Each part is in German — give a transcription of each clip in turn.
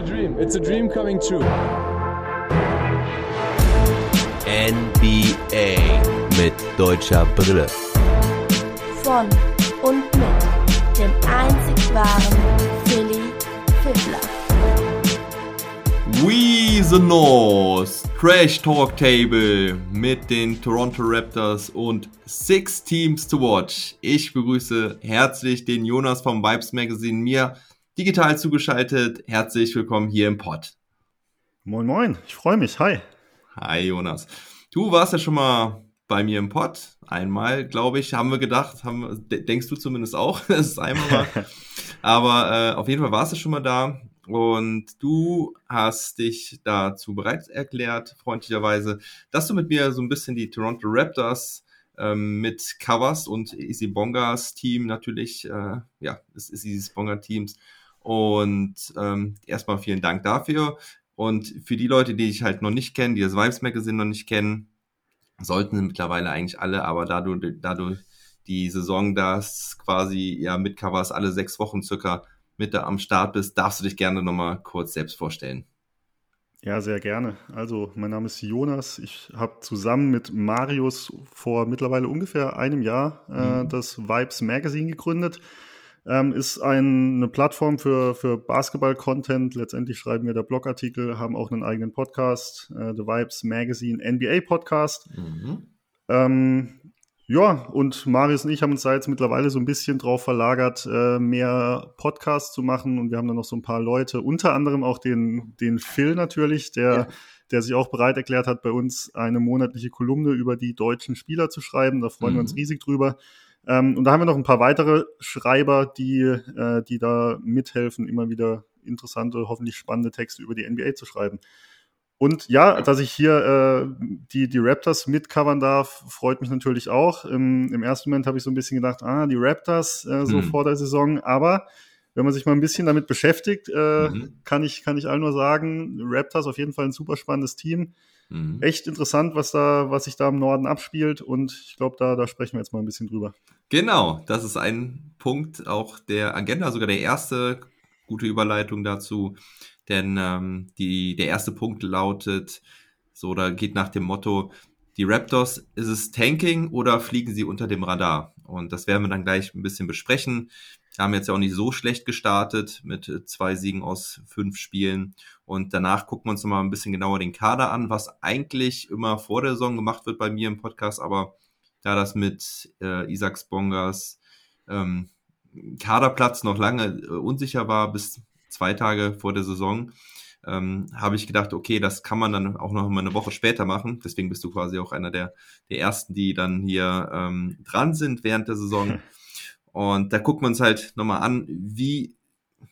a dream. It's a dream coming true. NBA mit deutscher Brille. Von und mit dem einzig wahren Philly Fiddler. We the North Trash Talk Table mit den Toronto Raptors und Six Teams to Watch. Ich begrüße herzlich den Jonas vom Vibes Magazine mir digital zugeschaltet. Herzlich willkommen hier im Pod. Moin Moin, ich freue mich. Hi. Hi Jonas. Du warst ja schon mal bei mir im Pod. Einmal, glaube ich, haben wir gedacht, haben, denkst du zumindest auch, dass es einmal war. Aber äh, auf jeden Fall warst du schon mal da. Und du hast dich dazu bereit erklärt, freundlicherweise, dass du mit mir so ein bisschen die Toronto Raptors ähm, mit Covers und Easy Bongas Team natürlich, äh, ja, es ist Easy Bonga Teams. Und ähm, erstmal vielen Dank dafür. Und für die Leute, die ich halt noch nicht kenne, die das Vibes Magazine noch nicht kennen, sollten sie mittlerweile eigentlich alle, aber da du, da du die Saison das quasi ja mit Covers alle sechs Wochen circa mit da am Start bist, darfst du dich gerne nochmal kurz selbst vorstellen. Ja, sehr gerne. Also, mein Name ist Jonas. Ich habe zusammen mit Marius vor mittlerweile ungefähr einem Jahr äh, mhm. das Vibes Magazine gegründet. Ähm, ist ein, eine Plattform für, für Basketball-Content. Letztendlich schreiben wir da Blogartikel, haben auch einen eigenen Podcast, äh, The Vibes Magazine NBA Podcast. Mhm. Ähm, ja, und Marius und ich haben uns da jetzt mittlerweile so ein bisschen drauf verlagert, äh, mehr Podcasts zu machen. Und wir haben da noch so ein paar Leute, unter anderem auch den, den Phil natürlich, der, ja. der sich auch bereit erklärt hat, bei uns eine monatliche Kolumne über die deutschen Spieler zu schreiben. Da freuen mhm. wir uns mhm. riesig drüber. Ähm, und da haben wir noch ein paar weitere Schreiber, die, äh, die da mithelfen, immer wieder interessante, hoffentlich spannende Texte über die NBA zu schreiben. Und ja, dass ich hier äh, die, die Raptors mitcovern darf, freut mich natürlich auch. Im, im ersten Moment habe ich so ein bisschen gedacht, ah, die Raptors äh, so mhm. vor der Saison. Aber wenn man sich mal ein bisschen damit beschäftigt, äh, mhm. kann, ich, kann ich allen nur sagen, Raptors auf jeden Fall ein super spannendes Team. Mhm. Echt interessant, was da, was sich da im Norden abspielt. Und ich glaube, da, da sprechen wir jetzt mal ein bisschen drüber. Genau, das ist ein Punkt auch der Agenda, sogar der erste gute Überleitung dazu. Denn ähm, die, der erste Punkt lautet, so, da geht nach dem Motto, die Raptors, ist es Tanking oder fliegen sie unter dem Radar? Und das werden wir dann gleich ein bisschen besprechen. Wir haben jetzt ja auch nicht so schlecht gestartet mit zwei Siegen aus fünf Spielen. Und danach gucken wir uns nochmal ein bisschen genauer den Kader an, was eigentlich immer vor der Saison gemacht wird bei mir im Podcast. Aber da das mit äh, Isaac Bongas ähm, Kaderplatz noch lange äh, unsicher war, bis zwei Tage vor der Saison, ähm, habe ich gedacht, okay, das kann man dann auch noch mal eine Woche später machen. Deswegen bist du quasi auch einer der, der ersten, die dann hier ähm, dran sind während der Saison. Und da gucken wir uns halt nochmal an, wie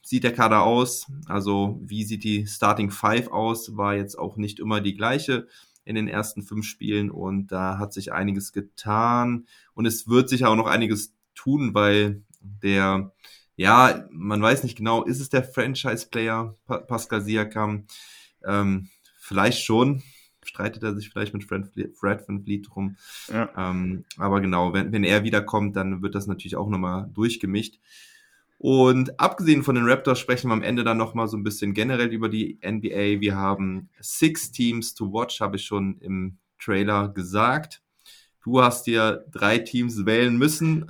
sieht der Kader aus? Also, wie sieht die Starting Five aus? War jetzt auch nicht immer die gleiche in den ersten fünf Spielen und da hat sich einiges getan und es wird sich auch noch einiges tun, weil der ja, man weiß nicht genau, ist es der Franchise-Player Pascal Siakam? Ähm, vielleicht schon. Streitet er sich vielleicht mit Fred, Fred Van Vliet drum. Ja. Ähm, aber genau, wenn, wenn er wiederkommt, dann wird das natürlich auch nochmal durchgemischt. Und abgesehen von den Raptors sprechen wir am Ende dann nochmal so ein bisschen generell über die NBA. Wir haben Six Teams to watch, habe ich schon im Trailer gesagt. Du hast dir drei Teams wählen müssen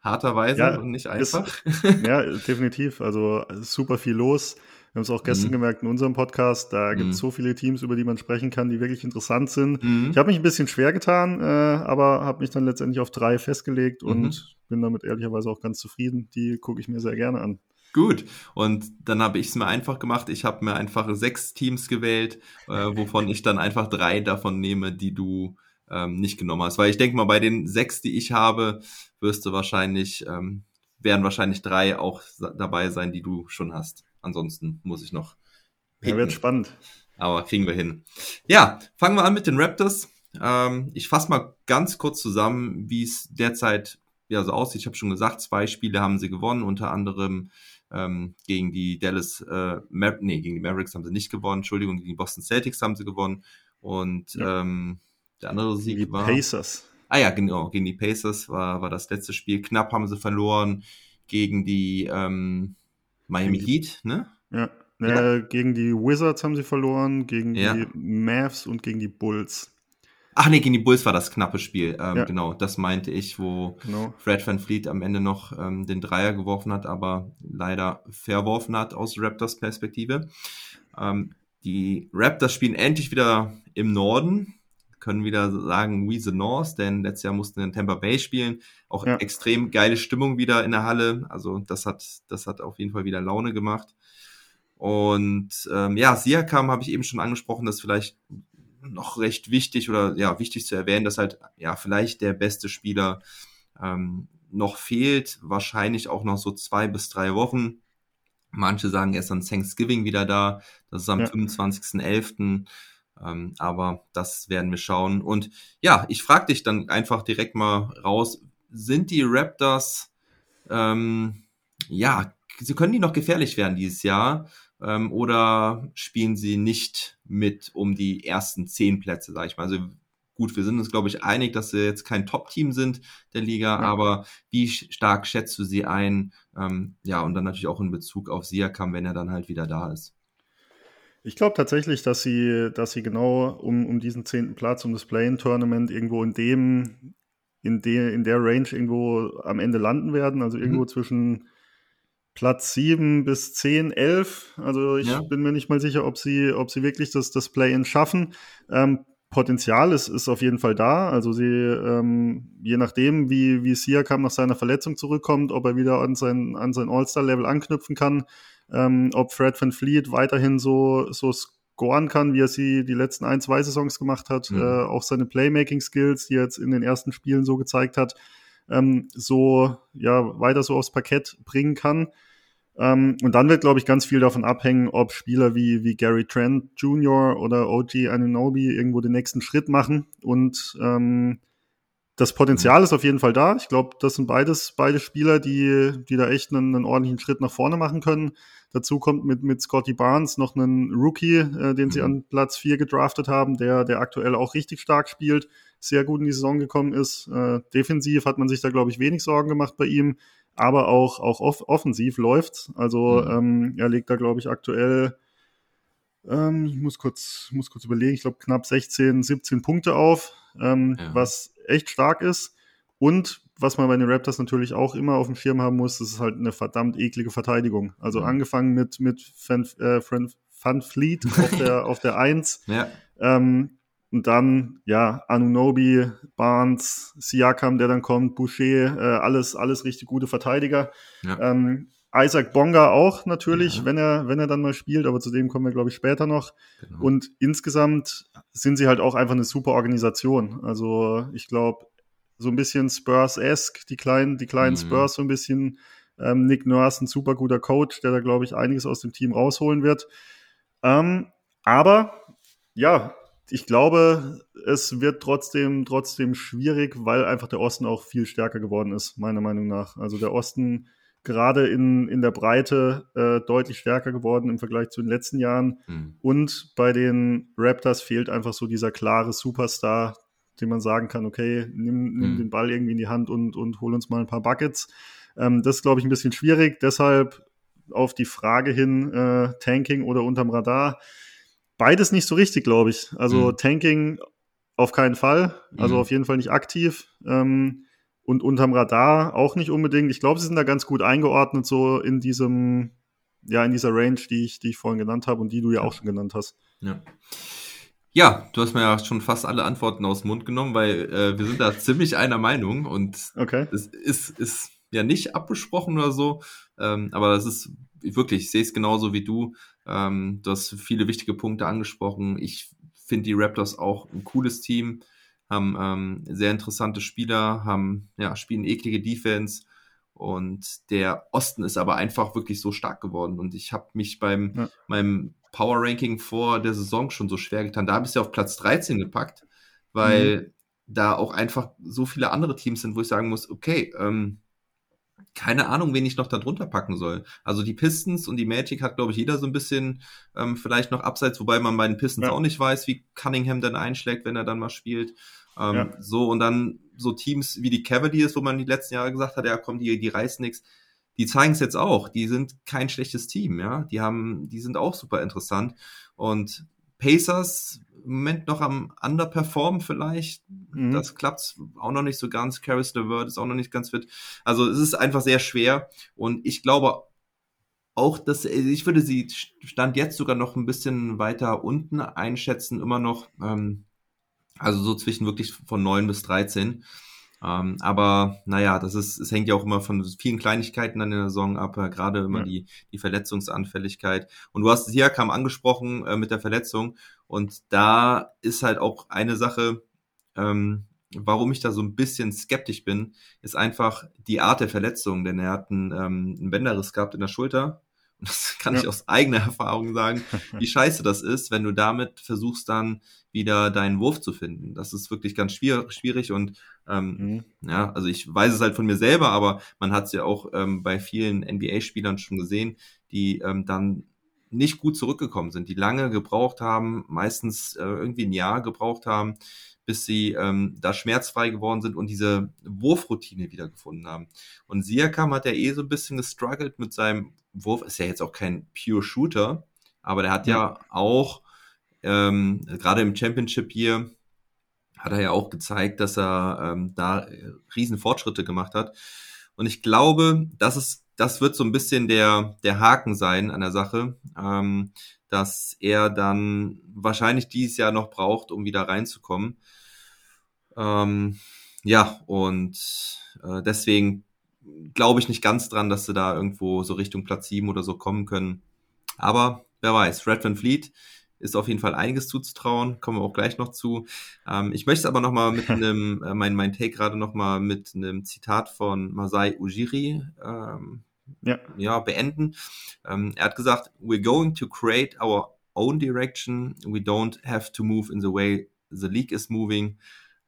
harterweise ja, und nicht einfach. Ist, ja, definitiv. Also super viel los. Wir haben es auch gestern mhm. gemerkt in unserem Podcast. Da gibt es mhm. so viele Teams, über die man sprechen kann, die wirklich interessant sind. Mhm. Ich habe mich ein bisschen schwer getan, äh, aber habe mich dann letztendlich auf drei festgelegt und mhm. bin damit ehrlicherweise auch ganz zufrieden. Die gucke ich mir sehr gerne an. Gut, und dann habe ich es mir einfach gemacht. Ich habe mir einfach sechs Teams gewählt, äh, wovon ich dann einfach drei davon nehme, die du ähm, nicht genommen hast. Weil ich denke mal, bei den sechs, die ich habe, wirst du wahrscheinlich, ähm, werden wahrscheinlich drei auch dabei sein, die du schon hast. Ansonsten muss ich noch. Picken. Ja, wird spannend. Aber kriegen wir hin. Ja, fangen wir an mit den Raptors. Ähm, ich fasse mal ganz kurz zusammen, wie es derzeit ja so aussieht. Ich habe schon gesagt, zwei Spiele haben sie gewonnen, unter anderem ähm, gegen die Dallas, äh, Mar nee, gegen die Mavericks haben sie nicht gewonnen, Entschuldigung, gegen die Boston Celtics haben sie gewonnen. Und ja. ähm, der andere Sieg die war. Pacers. Ah ja, genau, gegen die Pacers war, war das letzte Spiel. Knapp haben sie verloren gegen die ähm, Miami Heat, ne? Ja. Äh, gegen die Wizards haben sie verloren, gegen Ja. die Mavs und gegen die Bulls. Ach nee, gegen die Bulls war das knappe Spiel. Ähm, Ja. Genau, das meinte ich, wo Genau. Fred Van Fleet am Ende noch ähm, den Dreier geworfen hat, aber leider verworfen hat aus Raptors Perspektive. Ähm, die Raptors spielen endlich wieder im Norden, können wieder sagen, we the North, denn letztes Jahr mussten wir in Tampa Bay spielen. Auch Ja. extrem geile Stimmung wieder in der Halle. Also das hat, das hat auf jeden Fall wieder Laune gemacht. Und ähm, ja, Siakam habe ich eben schon angesprochen, das ist vielleicht noch recht wichtig oder ja, wichtig zu erwähnen, dass halt ja vielleicht der beste Spieler ähm, noch fehlt. Wahrscheinlich auch noch so zwei bis drei Wochen. Manche sagen erst an Thanksgiving wieder da. Das ist am Ja. 25.11. Ähm, aber das werden wir schauen. Und ja, ich frage dich dann einfach direkt mal raus, sind die Raptors, ähm, ja, sie können die noch gefährlich werden dieses Jahr? Ähm, oder spielen sie nicht mit um die ersten zehn Plätze, sag ich mal? Also gut, wir sind uns, glaube ich, einig, dass sie jetzt kein Top-Team sind der Liga, Ja. aber wie stark schätzt du sie ein? Ähm, ja, und dann natürlich auch in Bezug auf Siakam, wenn er dann halt wieder da ist. Ich glaube tatsächlich, dass sie, dass sie genau um, um diesen zehnten Platz, um das Play-In-Tournament irgendwo in dem, in der, in der Range irgendwo am Ende landen werden. Also irgendwo Mhm. zwischen Platz 7 bis 10, 11. Also ich Ja. bin mir nicht mal sicher, ob sie, ob sie wirklich das, das Play-In schaffen. Ähm, Potenzial ist, ist auf jeden Fall da. Also sie, ähm, je nachdem, wie, wie Siakam nach seiner Verletzung zurückkommt, ob er wieder an sein, an sein All-Star-Level anknüpfen kann, ähm, ob Fred Van Fleet weiterhin so, so scoren kann, wie er sie die letzten ein, zwei Saisons gemacht hat, Mhm. äh, auch seine Playmaking-Skills, die er jetzt in den ersten Spielen so gezeigt hat, ähm, so ja weiter so aufs Parkett bringen kann. Ähm, und dann wird, glaube ich, ganz viel davon abhängen, ob Spieler wie, wie Gary Trent Jr. oder OG Anunoby irgendwo den nächsten Schritt machen. Und ähm, das Potenzial ist auf jeden Fall da. Ich glaube, das sind beides, beide Spieler, die, die da echt einen, einen ordentlichen Schritt nach vorne machen können. Dazu kommt mit, mit Scotty Barnes noch einen Rookie, äh, den sie Mhm. an Platz 4 gedraftet haben, der, der aktuell auch richtig stark spielt, sehr gut in die Saison gekommen ist. Äh, defensiv hat man sich da, glaube ich, wenig Sorgen gemacht bei ihm, aber auch, auch off offensiv läuft's. Also Mhm. ähm, er legt da, glaube ich, aktuell ähm, ich muss kurz, muss kurz überlegen, ich glaube knapp 16, 17 Punkte auf, ähm, Ja. was echt stark ist. Und was man bei den Raptors natürlich auch immer auf dem Schirm haben muss, das ist halt eine verdammt eklige Verteidigung. Also Mhm. angefangen mit, mit Van, äh, Van Fleet auf der, auf der 1. Ja, Ähm, und dann, ja, Anunobi, Barnes, Siakam, der dann kommt, Boucher, äh, alles, alles richtig gute Verteidiger. ja. Ähm, Isaac Bonga auch natürlich, Ja. wenn er, wenn er dann mal spielt, aber zu dem kommen wir, glaube ich, später noch. genau. Und insgesamt sind sie halt auch einfach eine super Organisation. Also ich glaube, so ein bisschen Spurs-esque, die kleinen, die kleinen Mhm. Spurs so ein bisschen. Ähm, Nick Nurse, ein super guter Coach, der da, glaube ich, einiges aus dem Team rausholen wird. Ähm, aber ja, ich glaube, es wird trotzdem, trotzdem schwierig, weil einfach der Osten auch viel stärker geworden ist, meiner Meinung nach. Also der Osten gerade in, in der Breite äh, deutlich stärker geworden im Vergleich zu den letzten Jahren. Hm. Und bei den Raptors fehlt einfach so dieser klare Superstar, den man sagen kann, okay, nimm, nimm Mhm. den Ball irgendwie in die Hand und, und hol uns mal ein paar Buckets. Ähm, das ist, glaube ich, ein bisschen schwierig. Deshalb auf die Frage hin, äh, Tanking oder unterm Radar. Beides nicht so richtig, glaube ich. Also Mhm. Tanking auf keinen Fall. Also Mhm. auf jeden Fall nicht aktiv. Ähm, und unterm Radar auch nicht unbedingt. Ich glaube, sie sind da ganz gut eingeordnet, so in diesem, ja, in dieser Range, die ich, die ich vorhin genannt habe und die du ja auch schon genannt hast. Ja. Ja, du hast mir ja schon fast alle Antworten aus dem Mund genommen, weil äh, wir sind da ziemlich einer Meinung und Okay. es ist, ist ja nicht abgesprochen oder so, ähm, aber das ist wirklich, ich sehe es genauso wie du. Ähm, du hast viele wichtige Punkte angesprochen. Ich finde die Raptors auch ein cooles Team, haben ähm, sehr interessante Spieler, haben, ja, spielen eklige Defense und der Osten ist aber einfach wirklich so stark geworden und ich habe mich beim Ja. meinem Power Ranking vor der Saison schon so schwer getan. Da habe ich ja auf Platz 13 gepackt, weil da auch einfach so viele andere Teams sind, wo ich sagen muss, okay, ähm, keine Ahnung, wen ich noch da drunter packen soll. Also die Pistons und die Magic hat, glaube ich, jeder so ein bisschen ähm, vielleicht noch abseits, wobei man bei den Pistons Ja. auch nicht weiß, wie Cunningham dann einschlägt, wenn er dann mal spielt. Ähm, Ja. So, und dann so Teams wie die Cavaliers, wo man die letzten Jahre gesagt hat, ja komm, die, die reißen nichts. Die zeigen es jetzt auch. Die sind kein schlechtes Team, ja. Die haben, die sind auch super interessant. Und Pacers im Moment noch am Underperform vielleicht. Mhm. Das klappt auch noch nicht so ganz. Caris LeVert ist auch noch nicht ganz fit. Also es ist einfach sehr schwer. Und ich glaube auch, dass ich würde sie Stand jetzt sogar noch ein bisschen weiter unten einschätzen, immer noch. Ähm, also so zwischen wirklich von 9 bis 13. Ähm, aber naja, das ist, es hängt ja auch immer von vielen Kleinigkeiten an der Saison ab, äh, gerade immer ja. die, die Verletzungsanfälligkeit. Und du hast Siakam angesprochen äh, mit der Verletzung. Und da ist halt auch eine Sache, ähm, warum ich da so ein bisschen skeptisch bin, ist einfach die Art der Verletzung, denn er hat einen, ähm, einen Bänderriss gehabt in der Schulter und das kann ja. ich aus eigener Erfahrung sagen, wie scheiße das ist, wenn du damit versuchst dann wieder deinen Wurf zu finden. Das ist wirklich ganz schwierig, schwierig und ähm, mhm. ja, also ich weiß es halt von mir selber, aber man hat es ja auch ähm, bei vielen NBA-Spielern schon gesehen, die ähm, dann nicht gut zurückgekommen sind, die lange gebraucht haben, meistens äh, irgendwie ein Jahr gebraucht haben, bis sie ähm, da schmerzfrei geworden sind und diese Wurfroutine wiedergefunden haben. Und Siakam hat ja eh so ein bisschen gestruggelt mit seinem Wurf, ist ja jetzt auch kein Pure Shooter, aber der hat ja, ja auch ähm, gerade im Championship hier hat er ja auch gezeigt, dass er ähm, da riesen Fortschritte gemacht hat. Und ich glaube, das ist, das wird so ein bisschen der, der Haken sein an der Sache, ähm, dass er dann wahrscheinlich dieses Jahr noch braucht, um wieder reinzukommen. Ähm, ja, und äh, deswegen glaube ich nicht ganz dran, dass sie da irgendwo so Richtung Platz 7 oder so kommen können. Aber wer weiß, Red Van Fleet ist auf jeden Fall einiges zuzutrauen, kommen wir auch gleich noch zu. Ähm, ich möchte aber nochmal mit einem, äh, mein, mein Take gerade nochmal mit einem Zitat von Masai Ujiri ähm, ja. ja. beenden. Ähm, er hat gesagt, we're going to create our own direction. We don't have to move in the way the league is moving.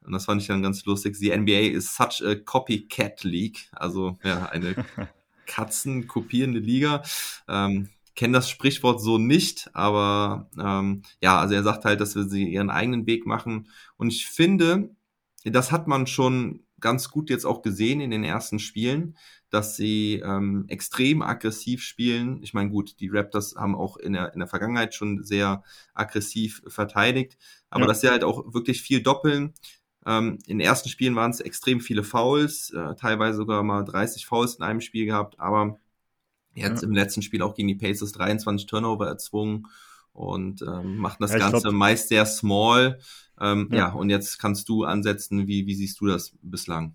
Und das fand ich dann ganz lustig. Die NBA is such a copycat league. Also ja, eine Katzen kopierende Liga. Ähm, kenne das Sprichwort so nicht, aber ähm, ja, also er sagt halt, dass wir sie ihren eigenen Weg machen. Und ich finde, das hat man schon ganz gut jetzt auch gesehen in den ersten Spielen, dass sie ähm, extrem aggressiv spielen. Ich meine, gut, die Raptors haben auch in der, in der Vergangenheit schon sehr aggressiv verteidigt, aber ja. dass sie halt auch wirklich viel doppeln, ähm, in den ersten Spielen waren es extrem viele Fouls, äh, teilweise sogar mal 30 Fouls in einem Spiel gehabt, aber jetzt ja. im letzten Spiel auch gegen die Pacers 23 Turnover erzwungen und ähm, machten das ja, Ganze glaub, meist sehr small. Ähm, ja. ja. und jetzt kannst du ansetzen, wie, wie siehst du das bislang?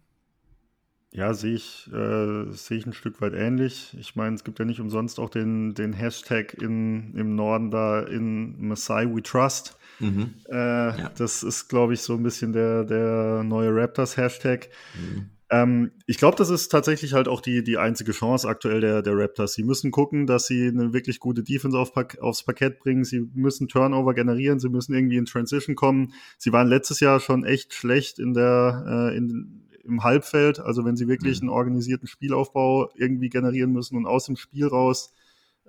Ja, sehe ich, äh, sehe ich ein Stück weit ähnlich. Ich meine, es gibt ja nicht umsonst auch den, den Hashtag in, im Norden da in Masai We Trust. Mhm. Äh, ja. Das ist, glaube ich, so ein bisschen der, der neue Raptors-Hashtag. Mhm. Ähm, ich glaube, das ist tatsächlich halt auch die, die einzige Chance aktuell der, der Raptors. Sie müssen gucken, dass sie eine wirklich gute Defense auf, aufs Parkett bringen. Sie müssen Turnover generieren. Sie müssen irgendwie in Transition kommen. Sie waren letztes Jahr schon echt schlecht in der, äh, in, im Halbfeld. Also wenn sie wirklich mhm. einen organisierten Spielaufbau irgendwie generieren müssen und aus dem Spiel raus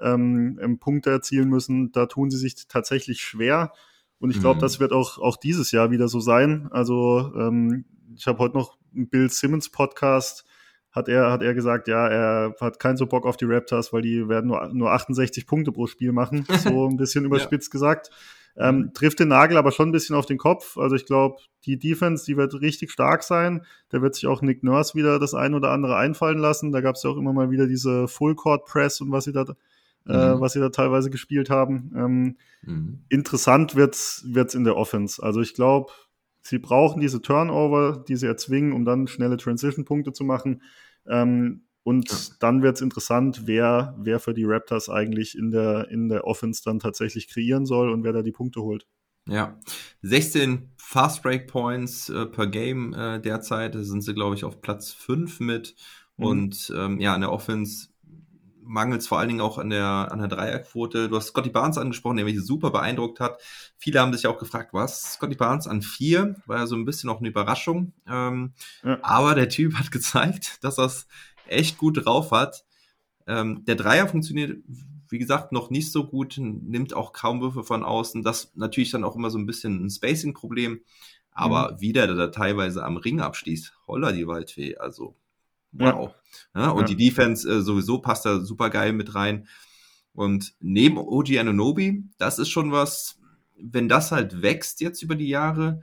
ähm, Punkte erzielen müssen, da tun sie sich tatsächlich schwer. Und ich glaube, mhm. das wird auch, auch dieses Jahr wieder so sein. Also ähm, ich habe heute noch Bill Simmons Podcast, hat er, hat er gesagt, ja, er hat keinen so Bock auf die Raptors, weil die werden nur, nur 68 Punkte pro Spiel machen, so ein bisschen überspitzt ja. gesagt. Ähm, mhm. trifft den Nagel aber schon ein bisschen auf den Kopf. Also ich glaube, die Defense, die wird richtig stark sein. Da wird sich auch Nick Nurse wieder das ein oder andere einfallen lassen. Da gab es ja auch immer mal wieder diese Full Court Press und was sie da äh, mhm. was sie da teilweise gespielt haben. Ähm, mhm. Interessant wird's wird's in der Offense. Also ich glaube, sie brauchen diese Turnover, die sie erzwingen, um dann schnelle Transition-Punkte zu machen. Ähm, und ja. dann wird's interessant, wer, wer für die Raptors eigentlich in der, in der Offense dann tatsächlich kreieren soll und wer da die Punkte holt. Ja, 16 Fast Break Points äh, per Game äh, derzeit, da sind sie, glaube ich, auf Platz 5 mit. Mhm. Und ähm, ja, in der Offense mangelt es vor allen Dingen auch an der, an der Dreierquote. Du hast Scotty Barnes angesprochen, der mich super beeindruckt hat. Viele haben sich auch gefragt, was Scotty Barnes an vier? War ja so ein bisschen auch eine Überraschung. Ähm, ja. Aber der Typ hat gezeigt, dass er es echt gut drauf hat. Ähm, der Dreier funktioniert, wie gesagt, noch nicht so gut, nimmt auch kaum Würfe von außen. Das natürlich dann auch immer so ein bisschen ein Spacing-Problem. Aber mhm. wie der da teilweise am Ring abschließt, holla die Waldfee, also wow. Ja. und Ja. die Defense äh, sowieso passt da super geil mit rein. Und neben OG Anunobi, das ist schon was, wenn das halt wächst jetzt über die Jahre,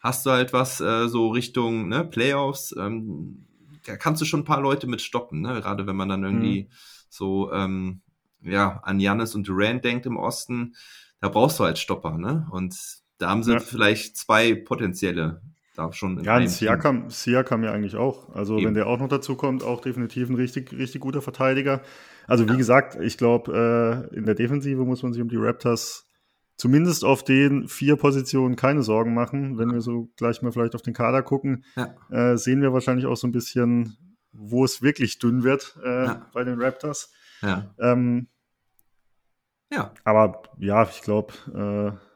hast du halt was äh, so Richtung ne, Playoffs, ähm, da kannst du schon ein paar Leute mit stoppen, ne? gerade wenn man dann irgendwie so ähm, ja, an Janis und Durant denkt im Osten, da brauchst du halt Stopper, ne? Und da haben sie Ja. vielleicht zwei potenzielle da schon. Ja, und. Siakam, Siakam ja eigentlich auch. Also Eben. wenn der auch noch dazu kommt, auch definitiv ein richtig, richtig guter Verteidiger. Also wie Ja. gesagt, ich glaube, äh, in der Defensive muss man sich um die Raptors zumindest auf den vier Positionen keine Sorgen machen. Wenn wir so gleich mal vielleicht auf den Kader gucken, Ja. äh, sehen wir wahrscheinlich auch so ein bisschen, wo es wirklich dünn wird äh, Ja. bei den Raptors. Ja. Ähm, ja. aber ja, ich glaube, äh,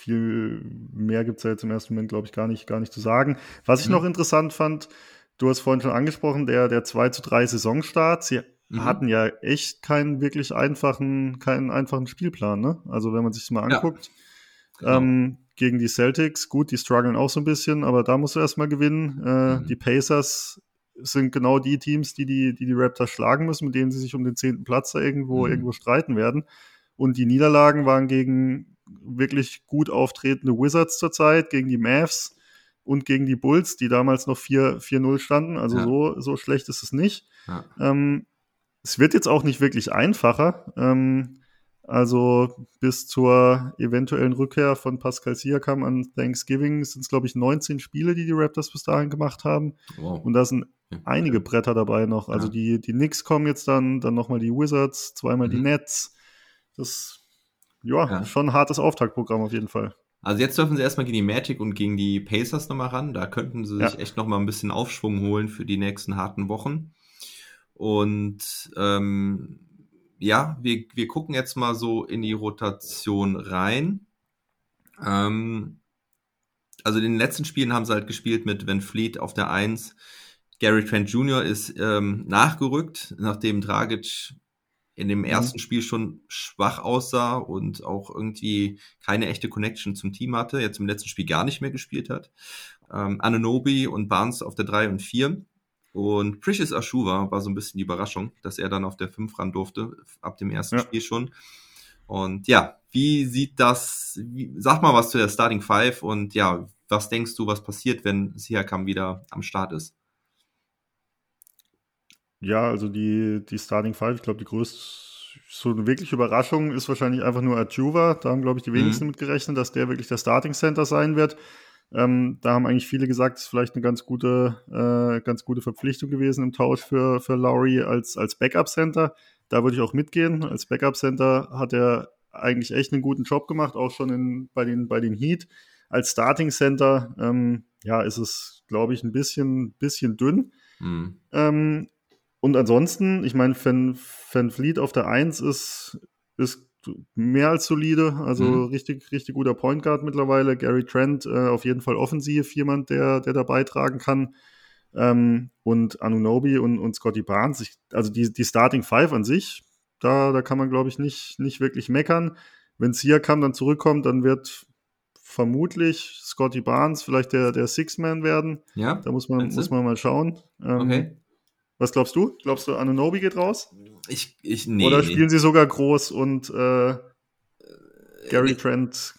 viel mehr gibt es ja jetzt im ersten Moment, glaube ich, gar nicht, gar nicht zu sagen. Was ich Mhm. noch interessant fand, du hast vorhin schon angesprochen, der, der 2 zu 3 Saisonstart. Sie Mhm. hatten ja echt keinen wirklich einfachen, keinen einfachen Spielplan, ne? Also wenn man sich das mal Ja. anguckt. Genau. Ähm, gegen die Celtics, gut, die strugglen auch so ein bisschen, aber da musst du erstmal gewinnen. Äh, Mhm. Die Pacers sind genau die Teams, die die, die die Raptors schlagen müssen, mit denen sie sich um den zehnten Platz da irgendwo, Mhm. irgendwo streiten werden. Und die Niederlagen waren gegen wirklich gut auftretende Wizards zurzeit, gegen die Mavs und gegen die Bulls, die damals noch 4 4-0 standen. Also Ja. so, so schlecht ist es nicht. Ja. Ähm, es wird jetzt auch nicht wirklich einfacher. Ähm, also bis zur eventuellen Rückkehr von Pascal Siakam an Thanksgiving sind es, glaube ich, 19 Spiele, die die Raptors bis dahin gemacht haben. Wow. Und da sind einige Bretter dabei noch. Also Ja. die, die Knicks kommen jetzt dann, dann nochmal die Wizards, zweimal die Mhm. Nets. Das ja, Ja. schon ein hartes Auftaktprogramm auf jeden Fall. Also jetzt dürfen sie erstmal gegen die Magic und gegen die Pacers nochmal ran. Da könnten sie sich Ja. echt nochmal ein bisschen Aufschwung holen für die nächsten harten Wochen. Und ähm, ja, wir, wir gucken jetzt mal so in die Rotation rein. Ähm, also in den letzten Spielen haben sie halt gespielt mit Van Fleet auf der 1. Gary Trent Jr. ist ähm, nachgerückt, nachdem Dragic in dem ersten Spiel schon schwach aussah und auch irgendwie keine echte Connection zum Team hatte, jetzt im letzten Spiel gar nicht mehr gespielt hat. Ähm, Ananobi und Barnes auf der 3 und 4. Und Precious Ashuva war so ein bisschen die Überraschung, dass er dann auf der 5 ran durfte, ab dem ersten Ja. Spiel schon. Und ja, wie sieht das, wie, sag mal was zu der Starting Five und ja, was denkst du, was passiert, wenn Siakam wieder am Start ist? Ja, also die, die Starting Five, ich glaube, die größte, so eine wirkliche Überraschung ist wahrscheinlich einfach nur Ajuva. Da haben, glaube ich, die wenigsten mit gerechnet, dass der wirklich der Starting Center sein wird. Ähm, da haben eigentlich viele gesagt, es ist vielleicht eine ganz gute, äh, ganz gute Verpflichtung gewesen im Tausch für, für Lowry als, als Backup Center. Da würde ich auch mitgehen. Als Backup Center hat er eigentlich echt einen guten Job gemacht, auch schon in, bei, den, bei den Heat. Als Starting Center, ähm, ja, ist es, glaube ich, ein bisschen, bisschen dünn. Hm. Ähm, und ansonsten, ich meine, Van, Van Fleet auf der 1 ist, ist mehr als solide, also Mhm. richtig, richtig guter Point Guard mittlerweile. Gary Trent äh, auf jeden Fall offensiv, jemand, der, der da beitragen kann. Ähm, und Anunobi und, und Scotty Barnes, ich, also die, die Starting Five an sich, da, da kann man, glaube ich, nicht, nicht wirklich meckern. Wenn Siakam dann zurückkommt, dann wird vermutlich Scotty Barnes vielleicht der, der Six-Man werden. Ja, Da muss man, muss man mal schauen. Ähm, okay. Was glaubst du? Glaubst du, Anunobi geht raus? Ich, ich, nee. Oder spielen sie sogar groß und äh, Gary nee. Trent?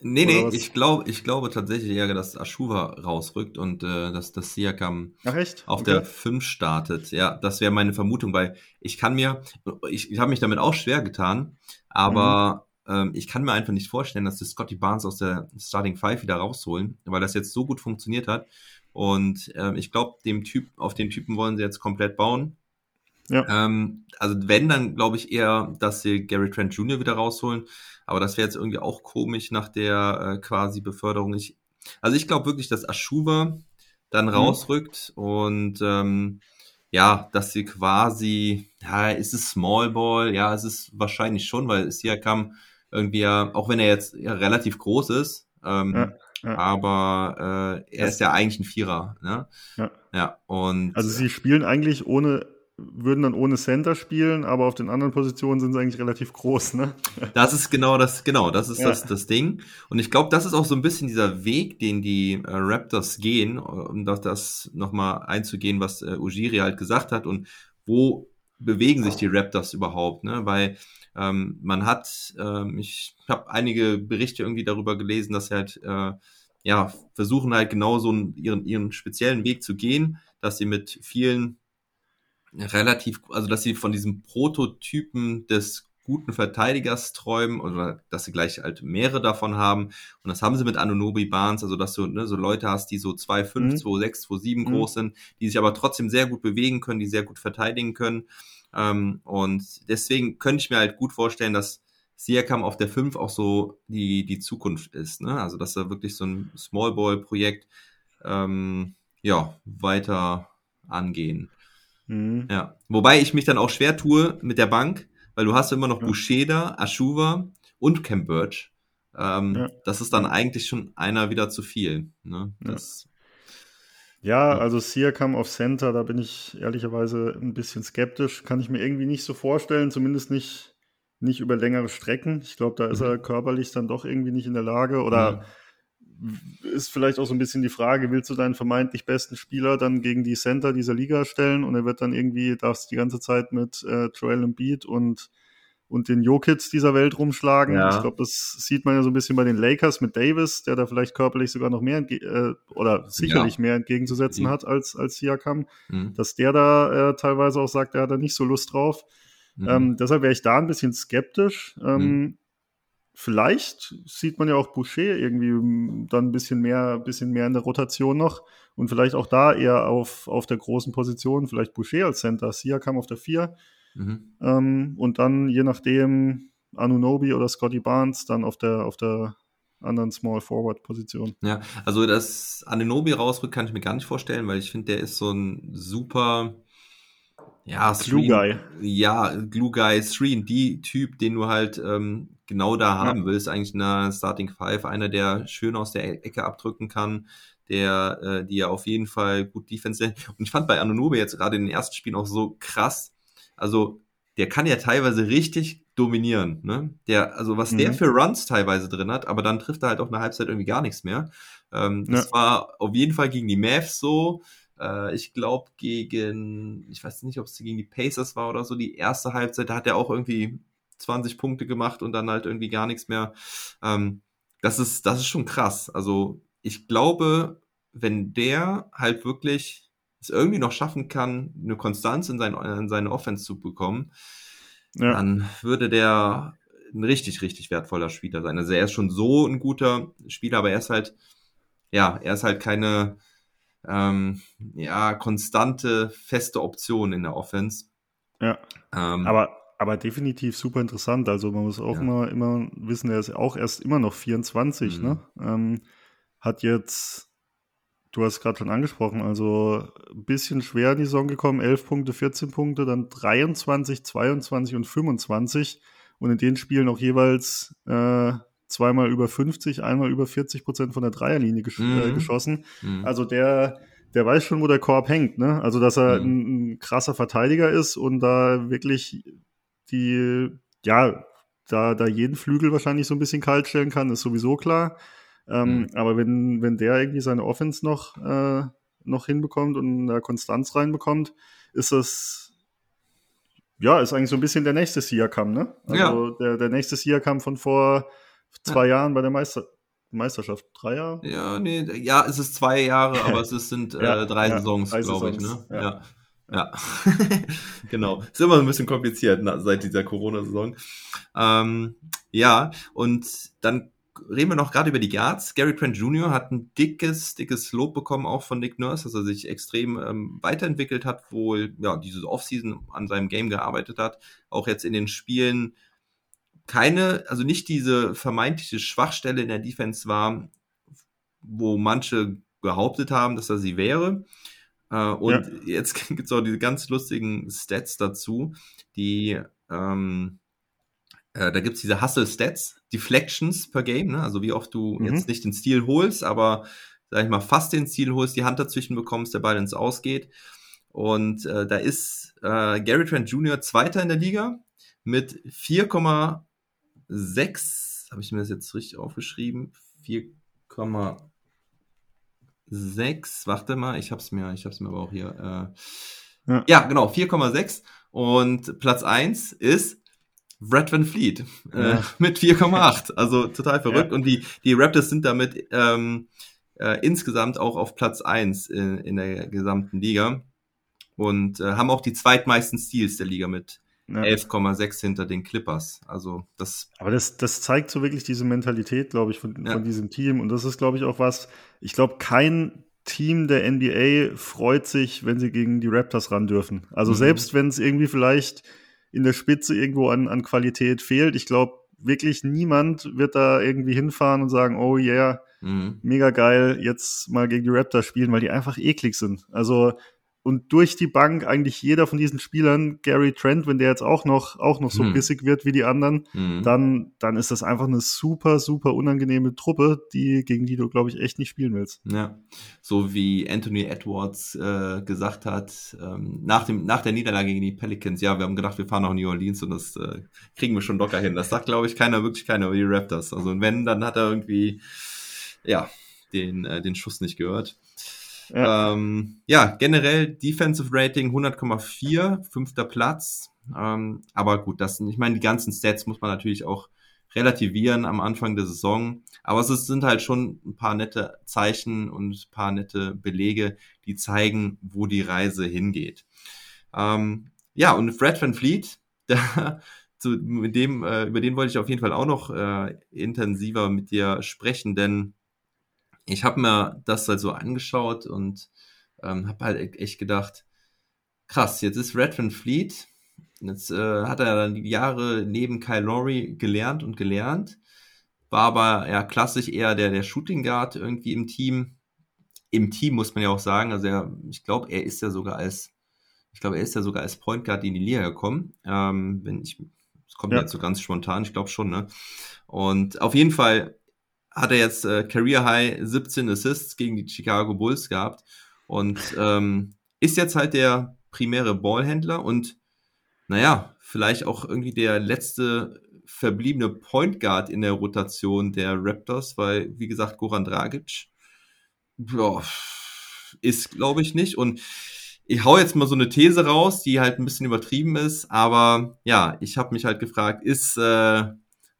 Nee, nee, was? ich glaube ich glaube tatsächlich eher, dass Ashuva rausrückt und äh, dass das Siakam auf Okay. der 5 startet. Ja, das wäre meine Vermutung, weil ich kann mir, ich, ich habe mich damit auch schwer getan, aber Mhm. ähm, ich kann mir einfach nicht vorstellen, dass die Scotty Barnes aus der Starting Five wieder rausholen, weil das jetzt so gut funktioniert hat. Und ähm, ich glaube, dem Typ, auf den Typen wollen sie jetzt komplett bauen. Ja. Ähm, also wenn, dann glaube ich eher, dass sie Gary Trent Jr. wieder rausholen. Aber das wäre jetzt irgendwie auch komisch nach der äh, quasi Beförderung. Ich, also ich glaube wirklich, dass Ashuva dann Mhm. rausrückt und ähm, ja, dass sie quasi, ja, ist es Small Ball? Ja, es ist wahrscheinlich schon, weil Siakam irgendwie ja, auch wenn er jetzt ja, relativ groß ist, ähm, Ja, ja. aber äh, er ist ja eigentlich ein Vierer, ne? Ja. Ja, und Also sie spielen eigentlich ohne würden dann ohne Center spielen, aber auf den anderen Positionen sind sie eigentlich relativ groß, ne? Das ist genau das, genau, das ist Ja. das, das Ding. Und ich glaube, das ist auch so ein bisschen dieser Weg, den die äh, Raptors gehen, um das, das nochmal einzugehen, was äh, Ujiri halt gesagt hat und wo bewegen sich die Raptors überhaupt, ne? Weil ähm, man hat, ähm, ich habe einige Berichte irgendwie darüber gelesen, dass sie halt äh, ja versuchen halt genau so einen, ihren ihren speziellen Weg zu gehen, dass sie mit vielen relativ, also dass sie von diesem Prototypen des guten Verteidigers träumen oder dass sie gleich halt mehrere davon haben. Und das haben sie mit Anunobi Barnes, also dass du ne, so Leute hast, die so 2,5, Mhm. 2,6, 2,7 Mhm. groß sind, die sich aber trotzdem sehr gut bewegen können, die sehr gut verteidigen können. Ähm, und deswegen könnte ich mir halt gut vorstellen, dass Siakam auf der 5 auch so die, die Zukunft ist. Ne? Also dass er wirklich so ein Small Ball Projekt ähm, ja, weiter angehen. Mhm. Ja. Wobei ich mich dann auch schwer tue mit der Bank, weil du hast immer noch Ja. Busheda, Ashuva und Cam Birch. Ähm, Ja. Das ist dann eigentlich schon einer wieder zu viel. Ne? Das, Ja, also Siakam auf Center, da bin ich ehrlicherweise ein bisschen skeptisch. Kann ich mir irgendwie nicht so vorstellen, zumindest nicht, nicht über längere Strecken. Ich glaube, da ist Mhm. er körperlich dann doch irgendwie nicht in der Lage. Oder ist vielleicht auch so ein bisschen die Frage, willst du deinen vermeintlich besten Spieler dann gegen die Center dieser Liga stellen und er wird dann irgendwie, darfst die ganze Zeit mit äh, Joel Embiid und, und den Jokits dieser Welt rumschlagen. Ja. Ich glaube, das sieht man ja so ein bisschen bei den Lakers mit Davis, der da vielleicht körperlich sogar noch mehr äh, oder sicherlich Ja. mehr entgegenzusetzen Mhm. hat als, als Siakam, Mhm. dass der da äh, teilweise auch sagt, er hat da nicht so Lust drauf. Mhm. Ähm, deshalb wäre ich da ein bisschen skeptisch. Ähm, Vielleicht sieht man ja auch Boucher irgendwie ähm, dann ein bisschen mehr, bisschen mehr in der Rotation noch und vielleicht auch da eher auf, auf der großen Position, vielleicht Boucher als Center, Siakam auf der 4 Mhm. ähm, und dann je nachdem Anunobi oder Scotty Barnes dann auf der, auf der anderen Small Forward Position. Ja, also dass Ananobi rausrückt, kann ich mir gar nicht vorstellen, weil ich finde, der ist so ein super, ja, Glue Guy. Ja, Glue Guy, 3D-Typ, den du halt ähm, genau da haben willst. Eigentlich in einer Starting Five, einer, der schön aus der Ecke abdrücken kann, der, äh, die ja auf jeden Fall gut Defense. Und ich fand bei Anunobi jetzt gerade in den ersten Spielen auch so krass. Also, der kann ja teilweise richtig dominieren, ne? Der, also was der Mhm. für Runs teilweise drin hat, aber dann trifft er halt auch eine Halbzeit irgendwie gar nichts mehr. Ähm, das Ja. war auf jeden Fall gegen die Mavs so. Äh, ich glaube gegen, ich weiß nicht, ob es gegen die Pacers war oder so, die erste Halbzeit, da hat er auch irgendwie 20 Punkte gemacht und dann halt irgendwie gar nichts mehr. Ähm, das ist, das ist schon krass. Also ich glaube, wenn der halt wirklich es irgendwie noch schaffen kann, eine Konstanz in, sein, in seine Offense zu bekommen, Ja. dann würde der ein richtig, richtig wertvoller Spieler sein. Also er ist schon so ein guter Spieler, aber er ist halt, ja, er ist halt keine, ähm, ja, konstante, feste Option in der Offense. Ja. Ähm, Aber, aber definitiv super interessant. Also man muss auch Ja. immer, immer wissen, er ist auch erst immer noch 24, Mhm. ne? Ähm, hat jetzt, du hast gerade schon angesprochen, also ein bisschen schwer in die Saison gekommen, 11 Punkte, 14 Punkte, dann 23, 22 und 25 und in den Spielen auch jeweils äh, zweimal über 50, einmal über 40 Prozent von der Dreierlinie gesch Mhm. äh, geschossen. mh. Also der, der weiß schon, wo der Korb hängt, ne? Also dass er Mhm. ein, ein krasser Verteidiger ist und da wirklich die, ja, da, da jeden Flügel wahrscheinlich so ein bisschen kalt stellen kann, ist sowieso klar. Ähm, Mhm. Aber wenn, wenn der irgendwie seine Offense noch, äh, noch hinbekommt und da Konstanz reinbekommt, ist das, ja, ist eigentlich so ein bisschen der nächste Siakam, ne? Also der, der nächste Siakam von vor zwei Jahren bei der Meister Meisterschaft. Drei Jahre? Ja, nee, ja, es ist zwei Jahre, aber es ist, sind Ja, äh, drei ja, Saisons, glaube ich. Ne? Ja. ja. ja. genau. Ist immer ein bisschen kompliziert na, seit dieser Corona-Saison. Ähm, ja, und dann reden wir noch gerade über die Guards. Gary Trent Jr. hat ein dickes, dickes Lob bekommen, auch von Nick Nurse, dass er sich extrem ähm, weiterentwickelt hat, wohl ja diese Offseason an seinem Game gearbeitet hat. Auch jetzt in den Spielen keine, also nicht diese vermeintliche Schwachstelle in der Defense war, wo manche behauptet haben, dass er sie wäre. Äh, und Ja. jetzt gibt's auch diese ganz lustigen Stats dazu, die ähm, äh, da gibt's diese Hustle-Stats, Deflections per Game, ne? also wie oft du Mhm. jetzt nicht den Stil holst, aber sag ich mal, fast den Stil holst, die Hand dazwischen bekommst, der Ball ins Ausgeht. Und äh, da ist äh, Gary Trent Jr. Zweiter in der Liga mit 4,6, habe ich mir das jetzt richtig aufgeschrieben? 4,6, warte mal, ich habe es mir, ich habe es mir aber auch hier. Äh, ja. ja. genau, 4,6. Und Platz 1 ist Brad Van Fleet äh, ja. mit 4,8. Also total verrückt. Ja. Und die, die Raptors sind damit ähm, äh, insgesamt auch auf Platz 1 in, in der gesamten Liga. Und äh, haben auch die zweitmeisten Steals der Liga mit ja. 11,6 hinter den Clippers. Also das. Aber das, das zeigt so wirklich diese Mentalität, glaube ich, von, ja. von diesem Team. Und das ist, glaube ich, auch was. Ich glaube, kein Team der NBA freut sich, wenn sie gegen die Raptors ran dürfen. Also mhm. selbst wenn es irgendwie vielleicht in der Spitze irgendwo an, an Qualität fehlt, ich glaube wirklich niemand wird da irgendwie hinfahren und sagen, oh yeah, mhm. mega geil, jetzt mal gegen die Raptors spielen, weil die einfach eklig sind. Also und durch die Bank eigentlich jeder von diesen Spielern, Gary Trent, wenn der jetzt auch noch, auch noch so hm. bissig wird wie die anderen, hm. dann, dann ist das einfach eine super, super unangenehme Truppe, die, gegen die du, glaube ich, echt nicht spielen willst. Ja, so wie Anthony Edwards äh, gesagt hat, ähm, nach, dem, nach der Niederlage gegen die Pelicans, ja, wir haben gedacht, wir fahren nach New Orleans und das äh, kriegen wir schon locker hin. Das sagt, glaube ich, keiner, wirklich keiner über die Raptors. Also wenn, dann hat er irgendwie, ja, den, äh, den Schuss nicht gehört. Ja, ähm, ja generell Defensive Rating 100,4, fünfter Platz. Ähm, aber gut, das, ich meine, die ganzen Stats muss man natürlich auch relativieren am Anfang der Saison. Aber es sind halt schon ein paar nette Zeichen und ein paar nette Belege, die zeigen, wo die Reise hingeht. Ähm, ja, und Fred Van Fleet, da, zu, mit dem, äh, über den wollte ich auf jeden Fall auch noch äh, intensiver mit dir sprechen, denn ich habe mir das halt so angeschaut und ähm, habe halt e-, echt gedacht, krass, jetzt ist Red Van Fleet, jetzt äh, hat er dann die Jahre neben Kyle Lowry gelernt und gelernt, war aber ja klassisch eher der, der Shooting Guard irgendwie im Team. Im Team muss man ja auch sagen, also er, ich glaube, er ist ja sogar als, ich glaube, er ist ja sogar als Point Guard in die Liga gekommen. Ähm, wenn ich, es kommt ja. jetzt so ganz spontan, ich glaube schon, ne? Und auf jeden Fall hat er jetzt äh, Career High 17 Assists gegen die Chicago Bulls gehabt und ähm, ist jetzt halt der primäre Ballhändler und naja, vielleicht auch irgendwie der letzte verbliebene Point Guard in der Rotation der Raptors, weil, wie gesagt, Goran Dragic boah, ist, glaube ich, nicht. Und ich hau jetzt mal so eine These raus, die halt ein bisschen übertrieben ist, aber ja, ich habe mich halt gefragt, ist äh,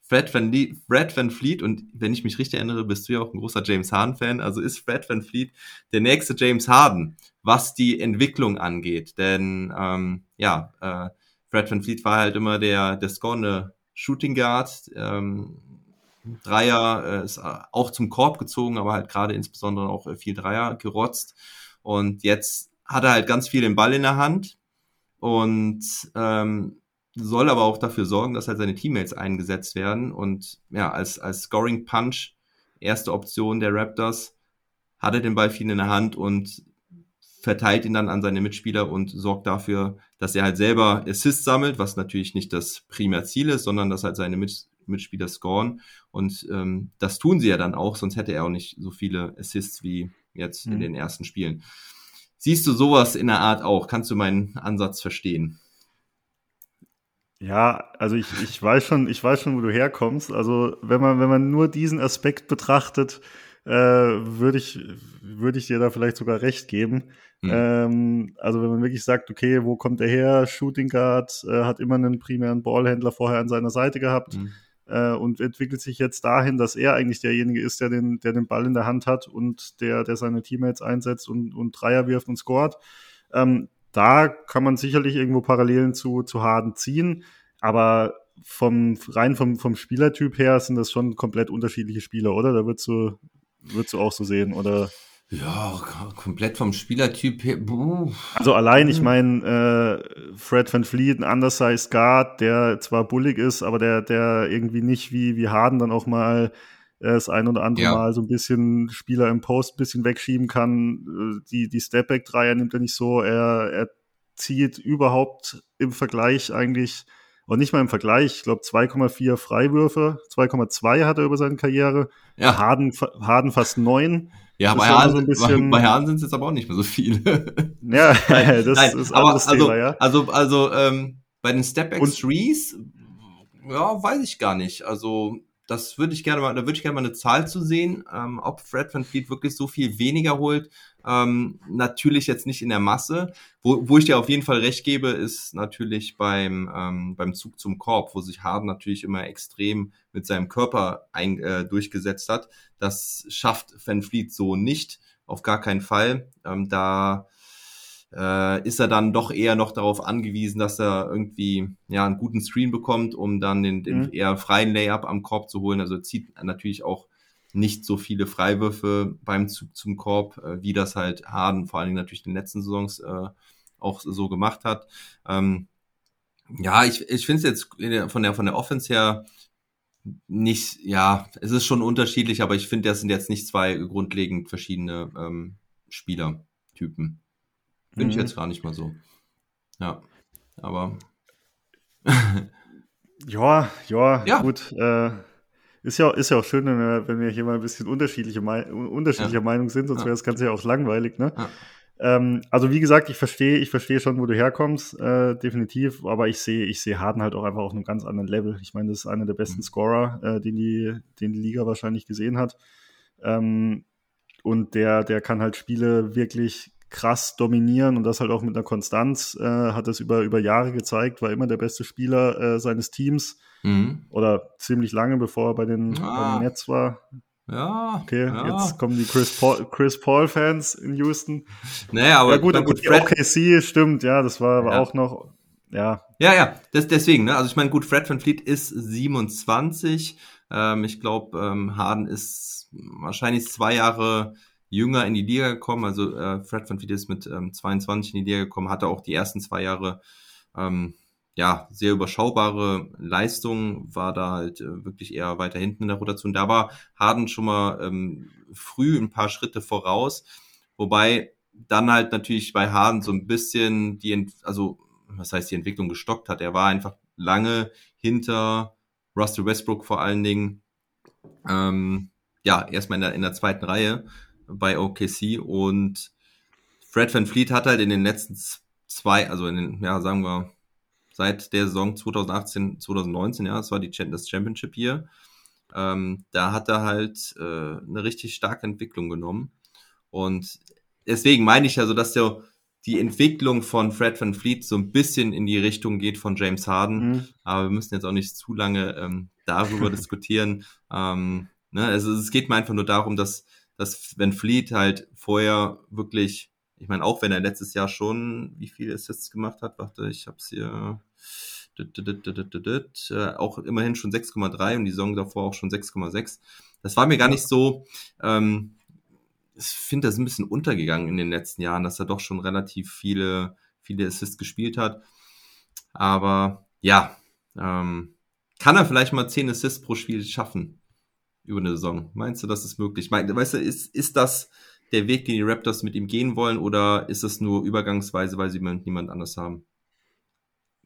Fred Van, Lee, Fred Van Fleet, und wenn ich mich richtig erinnere, bist du ja auch ein großer James Harden-Fan, also ist Fred Van Fleet der nächste James Harden, was die Entwicklung angeht. Denn ähm, ja, äh, Fred Van Fleet war halt immer der, der scorende Shooting Guard, ähm, Dreier äh, ist auch zum Korb gezogen, aber halt gerade insbesondere auch äh, viel Dreier gerotzt. Und jetzt hat er halt ganz viel den Ball in der Hand und ähm, soll aber auch dafür sorgen, dass halt seine Teammates eingesetzt werden. Und ja, als, als Scoring Punch, erste Option der Raptors, hat er den Ball viel in der Hand und verteilt ihn dann an seine Mitspieler und sorgt dafür, dass er halt selber Assists sammelt, was natürlich nicht das Primärziel ist, sondern dass halt seine Mit Mitspieler scoren. Und ähm, das tun sie ja dann auch, sonst hätte er auch nicht so viele Assists wie jetzt mhm. in den ersten Spielen. Siehst du sowas in der Art auch? Kannst du meinen Ansatz verstehen? Ja, also ich, ich weiß schon, ich weiß schon, wo du herkommst. Also wenn man, wenn man nur diesen Aspekt betrachtet, äh, würde ich, würde ich dir da vielleicht sogar recht geben. Mhm. Ähm, also wenn man wirklich sagt, okay, wo kommt er her? Shooting Guard, äh, hat immer einen primären Ballhändler vorher an seiner Seite gehabt mhm. äh, und entwickelt sich jetzt dahin, dass er eigentlich derjenige ist, der den, der den Ball in der Hand hat und der, der seine Teammates einsetzt und, und Dreier wirft und scoret. Ähm, da kann man sicherlich irgendwo Parallelen zu, zu Harden ziehen, aber vom, rein vom, vom Spielertyp her sind das schon komplett unterschiedliche Spieler, oder? Da würdest du, würdest du auch so sehen, oder? Ja, komplett vom Spielertyp her. Also allein, ich meine, äh, Fred Van Fleet, ein undersized Guard, der zwar bullig ist, aber der, der irgendwie nicht wie, wie Harden dann auch mal das ein oder andere ja. Mal so ein bisschen Spieler im Post ein bisschen wegschieben kann. Äh, die, die Stepback-Dreier nimmt er nicht so. Er, er zieht überhaupt im Vergleich eigentlich Und nicht mal im Vergleich. Ich glaube, 2,4 Freiwürfe, 2,2 hat er über seine Karriere. Ja. Harden, Harden fast 9. Ja, bei Hahn, so bei Hahn sind es jetzt aber auch nicht mehr so viele. Ja, das Nein, ist aber anderes also, Thema, ja. also, also ähm, bei den Stepback Threes, ja, weiß ich gar nicht. Also das würde ich gerne mal, da würde ich gerne mal eine Zahl zu sehen, ähm, ob Fred Van Fleet wirklich so viel weniger holt. Ähm, natürlich jetzt nicht in der Masse. Wo, wo ich dir auf jeden Fall recht gebe, ist natürlich beim, ähm, beim Zug zum Korb, wo sich Harden natürlich immer extrem mit seinem Körper ein, äh, durchgesetzt hat. Das schafft Van Fleet so nicht, auf gar keinen Fall. Ähm, da äh, ist er dann doch eher noch darauf angewiesen, dass er irgendwie ja einen guten Screen bekommt, um dann den, den Mhm. eher freien Layup am Korb zu holen. Also zieht natürlich auch nicht so viele Freiwürfe beim Zug zum Korb, äh, wie das halt Harden vor allen Dingen natürlich in den letzten Saisons äh, auch so gemacht hat. Ähm, ja, ich, ich finde es jetzt von der von der Offense her nicht, ja, es ist schon unterschiedlich, aber ich finde, das sind jetzt nicht zwei grundlegend verschiedene ähm, Spielertypen. Ich Mhm. jetzt gar nicht mal so. Ja, aber Ja, ja, Ja. gut. Äh, ist, ja, ist ja auch schön, wenn wir, wenn wir hier mal ein bisschen unterschiedliche Mei unterschiedlicher Ja. Meinung sind, sonst Ja. wäre das Ganze ja auch langweilig. Ne? Ähm, also wie gesagt, ich verstehe, ich verstehe schon, wo du herkommst, äh, definitiv, aber ich sehe, ich sehe Harden halt auch einfach auf einem ganz anderen Level. Ich meine, das ist einer der besten Mhm. Scorer, äh, den, die, den die Liga wahrscheinlich gesehen hat. Ähm, und der, der kann halt Spiele wirklich krass dominieren und das halt auch mit einer Konstanz, äh, hat es über, über Jahre gezeigt, war immer der beste Spieler äh, seines Teams mhm. oder ziemlich lange, bevor er bei den, bei Ah. den Nets war. ja, Okay, ja. jetzt kommen die Chris Paul, Chris Paul-Fans in Houston. Naja, aber ja gut, gut Fred, OKC stimmt, ja, das war aber Ja. auch noch, ja, Ja, ja, das, deswegen, ne? Also ich meine, gut, Fred Van Fleet ist 27. Ähm, ich glaube, ähm, Harden ist wahrscheinlich zwei Jahre jünger in die Liga gekommen. Also äh, Fred Van ist mit ähm, 22 in die Liga gekommen, hatte auch die ersten zwei Jahre ähm, ja sehr überschaubare Leistungen, war da halt äh, wirklich eher weiter hinten in der Rotation. Da war Harden schon mal ähm, früh ein paar Schritte voraus, wobei dann halt natürlich bei Harden so ein bisschen die, Ent also was heißt die Entwicklung gestockt hat. Er war einfach lange hinter Russell Westbrook vor allen Dingen. Ähm, ja, erstmal in der, in der zweiten Reihe bei OKC und Fred Van Fleet hat halt in den letzten zwei, also in den, ja, sagen wir, seit der Saison 2018, 2019, ja, das war die, das Championship Year, ähm, da hat er halt äh, eine richtig starke Entwicklung genommen. Und deswegen meine ich also, dass der, die Entwicklung von Fred Van Fleet so ein bisschen in die Richtung geht von James Harden. mhm. Aber wir müssen jetzt auch nicht zu lange ähm, darüber diskutieren. Ähm, ne? also, es geht mir einfach nur darum, dass, dass wenn Fleet halt vorher wirklich, ich meine, auch wenn er letztes Jahr schon, wie viel Assists gemacht hat, warte, ich hab's hier, dit, dit, dit, auch immerhin schon 6,3 und die Saison davor auch schon 6,6. Das war mir gar nicht so, ähm, ich finde, das ein bisschen untergegangen in den letzten Jahren, dass er doch schon relativ viele, viele Assists gespielt hat. Aber ja, ähm, kann er vielleicht mal 10 Assists pro Spiel schaffen über eine Saison? Meinst du, das ist möglich? Weißt du, ist, ist das der Weg, den die Raptors mit ihm gehen wollen, oder ist es nur übergangsweise, weil sie niemand anders haben?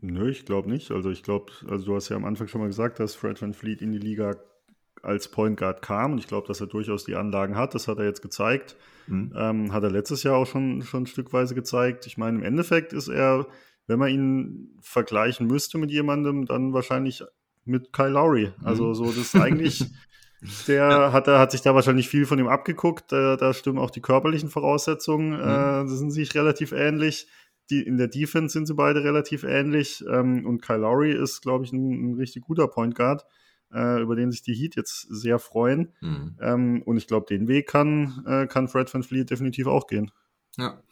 Nö, ich glaube nicht. Also ich glaube, also du hast ja am Anfang schon mal gesagt, dass Fred Van Fleet in die Liga als Point Guard kam und ich glaube, dass er durchaus die Anlagen hat. Das hat er jetzt gezeigt. Mhm. Ähm, hat er letztes Jahr auch schon, schon stückweise gezeigt. Ich meine, im Endeffekt ist er, wenn man ihn vergleichen müsste mit jemandem, dann wahrscheinlich mit Kyle Lowry. Also Mhm. so, das ist eigentlich, der hat, er hat sich da wahrscheinlich viel von ihm abgeguckt. Da, da stimmen auch die körperlichen Voraussetzungen. Mhm. Äh, sind sich relativ ähnlich. Die, in der Defense sind sie beide relativ ähnlich. Ähm, und Kyle Lowry ist, glaube ich, ein, ein richtig guter Point Guard, äh, über den sich die Heat jetzt sehr freuen. Mhm. Ähm, und ich glaube, den Weg kann, äh, kann Fred Van Fleet definitiv auch gehen. Ja.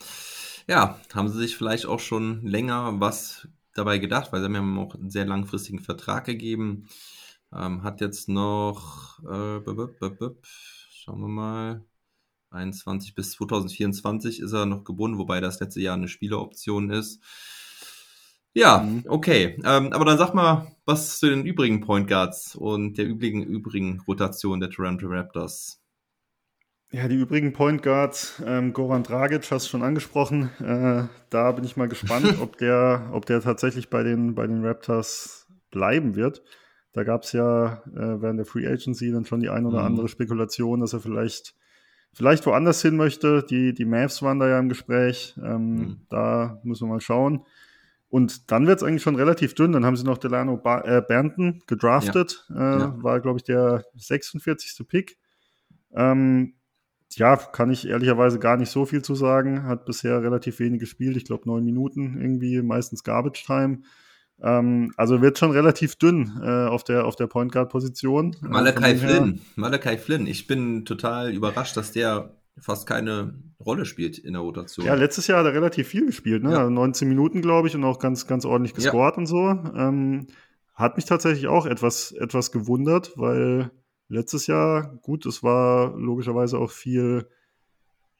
ja, haben sie sich vielleicht auch schon länger was dabei gedacht, weil sie haben ja auch einen sehr langfristigen Vertrag gegeben. Ähm, hat jetzt noch, äh, bup, bup, bup, schauen wir mal, 21 bis 2024 ist er noch gebunden, wobei das letzte Jahr eine Spieleroption ist. Ja, Mhm. okay. Ähm, aber dann sag mal, was zu den übrigen Point Guards und der übrigen, übrigen Rotation der Toronto Raptors. Ja, die übrigen Point Guards, ähm, Goran Dragic hast du schon angesprochen. Äh, da bin ich mal gespannt, ob der, ob der tatsächlich bei den, bei den Raptors bleiben wird. Da gab es ja äh, während der Free Agency dann schon die ein oder Mhm. andere Spekulation, dass er vielleicht, vielleicht woanders hin möchte. Die, die Mavs waren da ja im Gespräch. Ähm, Mhm. Da müssen wir mal schauen. Und dann wird es eigentlich schon relativ dünn. Dann haben sie noch Delano ba äh, Banton gedraftet. Äh, Ja. War, glaube ich, der 46. Pick. Ähm, ja, kann ich ehrlicherweise gar nicht so viel zu sagen. Hat bisher relativ wenig gespielt. Ich glaube, neun Minuten irgendwie, meistens Garbage Time. Ähm, also wird schon relativ dünn äh, auf der, auf der Point Guard Position. Äh, her- Flynn. Malachi Flynn. Ich bin total überrascht, dass der fast keine Rolle spielt in der Rotation. Ja, letztes Jahr hat er relativ viel gespielt, ne? Ja. Also 19 Minuten, glaube ich, und auch ganz, ganz ordentlich Ja. gescored und so. Ähm, hat mich tatsächlich auch etwas, etwas gewundert, weil letztes Jahr, gut, es war logischerweise auch viel,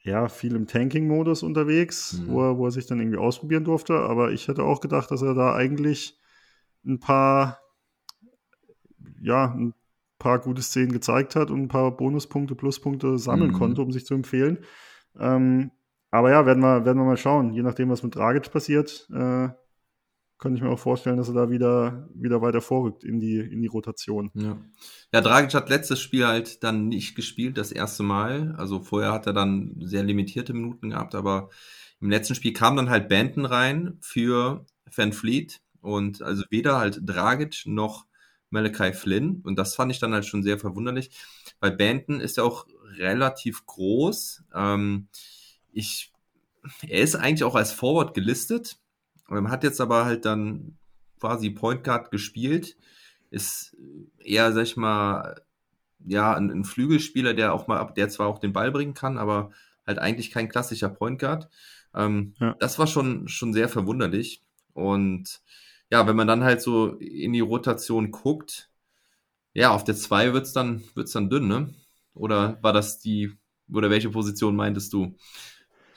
ja, viel im Tanking-Modus unterwegs, Mhm. wo, er, wo er sich dann irgendwie ausprobieren durfte. Aber ich hätte auch gedacht, dass er da eigentlich ein paar, ja, ein paar gute Szenen gezeigt hat und ein paar Bonuspunkte, Pluspunkte sammeln Mhm. konnte, um sich zu empfehlen. Ähm, aber ja, werden wir, werden wir mal schauen. Je nachdem, was mit Dragic passiert, äh, könnte ich mir auch vorstellen, dass er da wieder, wieder weiter vorrückt in die, in die Rotation. Ja. ja, Dragic hat letztes Spiel halt dann nicht gespielt, das erste Mal. Also vorher hat er dann sehr limitierte Minuten gehabt, aber im letzten Spiel kam dann halt Banton rein für Van Fleet und also weder halt Dragic noch Malachi Flynn und das fand ich dann halt schon sehr verwunderlich. Bei Banton ist er auch relativ groß. Ähm, ich, er ist eigentlich auch als Forward gelistet, hat jetzt aber halt dann quasi Point Guard gespielt ist eher, sag ich mal, ja, ein, ein Flügelspieler, der auch mal, der zwar auch den Ball bringen kann, aber halt eigentlich kein klassischer Point Guard. Ähm, Ja. Das war schon, schon sehr verwunderlich. Und ja, wenn man dann halt so in die Rotation guckt, ja, auf der 2 wird's dann, wird's dann dünn, ne? Oder war das die, oder welche Position meintest du?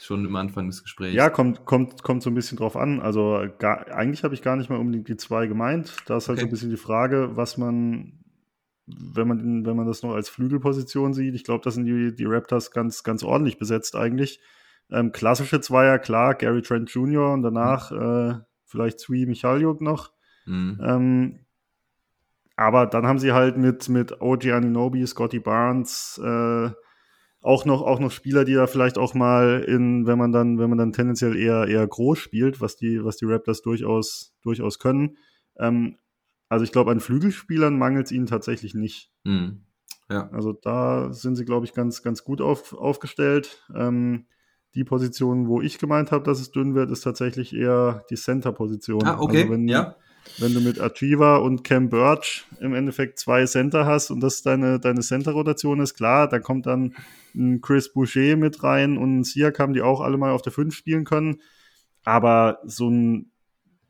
Schon im Anfang des Gesprächs. Ja, kommt, kommt, kommt so ein bisschen drauf an. Also gar, eigentlich habe ich gar nicht mal unbedingt die zwei gemeint. Da ist halt Okay. so ein bisschen die Frage, was man, wenn man, wenn man das noch als Flügelposition sieht, ich glaube, das sind die, die Raptors ganz, ganz ordentlich besetzt eigentlich. Ähm, klassische Zweier, klar, Gary Trent Jr. und danach äh, vielleicht Sui Michaljuk noch. Mhm. Ähm, aber dann haben sie halt mit, mit OG Aninobi, Scotty Barnes, äh, auch noch, auch noch Spieler, die da vielleicht auch mal in, wenn man dann, wenn man dann tendenziell eher, eher groß spielt, was die, was die Raptors durchaus, durchaus können. Ähm, also ich glaube, an Flügelspielern mangelt es ihnen tatsächlich nicht. Mhm. Ja. Also da sind sie, glaube ich, ganz, ganz gut auf, aufgestellt. Ähm, die Position, wo ich gemeint habe, dass es dünn wird, ist tatsächlich eher die Center-Position. Ah, okay. Also wenn, ja. Wenn du mit Achieva und Cam Birch im Endeffekt zwei Center hast und das deine, deine Center-Rotation ist, klar, da kommt dann ein Chris Boucher mit rein und ein Siakam, die auch alle mal auf der 5 spielen können. Aber so ein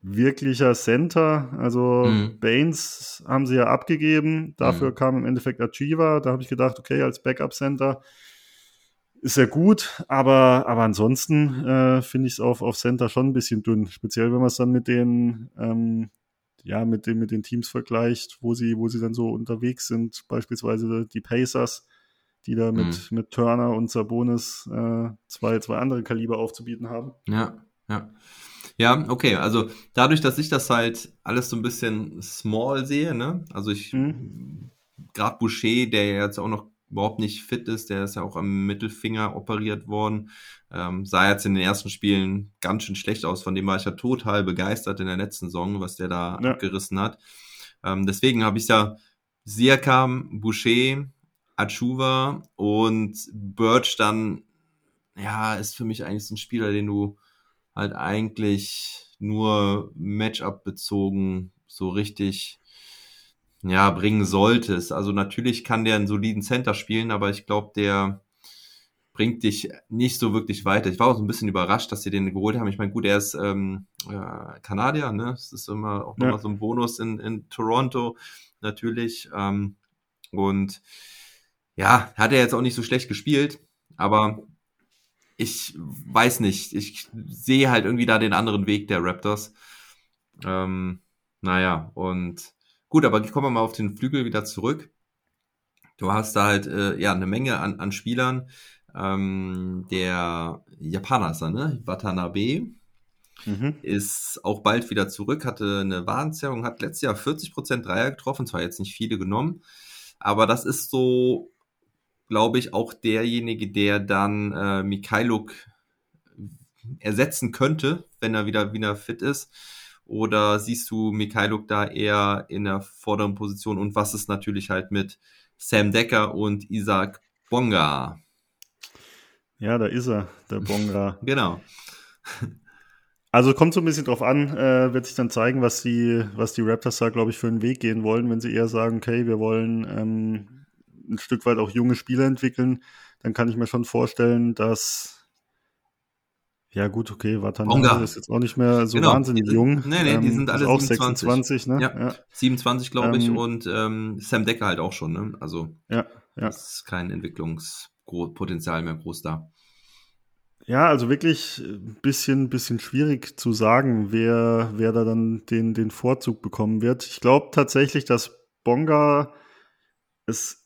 wirklicher Center, also Mhm. Baines haben sie ja abgegeben, dafür Mhm. kam im Endeffekt Achieva, da habe ich gedacht, okay, als Backup-Center ist er gut, aber, aber ansonsten äh, finde ich es auf, auf Center schon ein bisschen dünn. Speziell, wenn man es dann mit den, ähm, ja, mit den, mit den Teams vergleicht, wo sie, wo sie dann so unterwegs sind, beispielsweise die Pacers, die da mit, mit Turner und Sabonis äh, zwei, zwei andere Kaliber aufzubieten haben. Ja, ja. Ja, okay, also dadurch, dass ich das halt alles so ein bisschen small sehe, ne? Also ich, Mhm. gerade Boucher, der ja jetzt auch noch überhaupt nicht fit ist, der ist ja auch am Mittelfinger operiert worden, ähm, sah jetzt in den ersten Spielen ganz schön schlecht aus, von dem war ich ja total begeistert in der letzten Saison, was der da Ja. abgerissen hat. Ähm, deswegen habe ich ja Siakam, Boucher, Achuva und Birch dann, ja, ist für mich eigentlich so ein Spieler, den du halt eigentlich nur Matchup bezogen so richtig ja bringen solltest. Also natürlich kann der einen soliden Center spielen, aber ich glaube, der bringt dich nicht so wirklich weiter. Ich war auch so ein bisschen überrascht, dass sie den geholt haben. Ich meine, gut, er ist ähm, äh, Kanadier, ne? Das ist immer auch Ja. nochmal so ein Bonus in, in Toronto natürlich. Ähm, und ja, hat er jetzt auch nicht so schlecht gespielt, aber ich weiß nicht. Ich sehe halt irgendwie da den anderen Weg der Raptors. Ähm, naja, und gut, aber kommen wir mal auf den Flügel wieder zurück. Du hast da halt äh, ja eine Menge an, an Spielern. Ähm, der Japaner ist er, ne? Watanabe. Mhm. Ist auch bald wieder zurück, hatte eine Warnzerrung, hat letztes Jahr 40% Dreier getroffen, zwar jetzt nicht viele genommen, aber das ist so, glaube ich, auch derjenige, der dann äh, Mikhailuk ersetzen könnte, wenn er wieder, wieder fit ist. Oder siehst du Mikhailuk da eher in der vorderen Position? Und was ist natürlich halt mit Sam Decker und Isaac Bonga? Ja, da ist er, der Bonga. genau. Also kommt so ein bisschen drauf an, äh, wird sich dann zeigen, was die, was die Raptors da, glaube ich, für einen Weg gehen wollen. Wenn sie eher sagen, okay, wir wollen ähm, ein Stück weit auch junge Spieler entwickeln, dann kann ich mir schon vorstellen, dass ja, gut, okay, Watanabe ist jetzt auch nicht mehr so genau. wahnsinnig sind, jung. Nee, nee, die ähm, sind alle auch 26, ne? Ja, ja. 27, glaube ich, ähm, und ähm, Sam Decker halt auch schon, ne? Also, ja, ja. ist kein Entwicklungspotenzial mehr groß da. Ja, also wirklich ein bisschen, bisschen schwierig zu sagen, wer, wer da dann den, den Vorzug bekommen wird. Ich glaube tatsächlich, dass Bonga es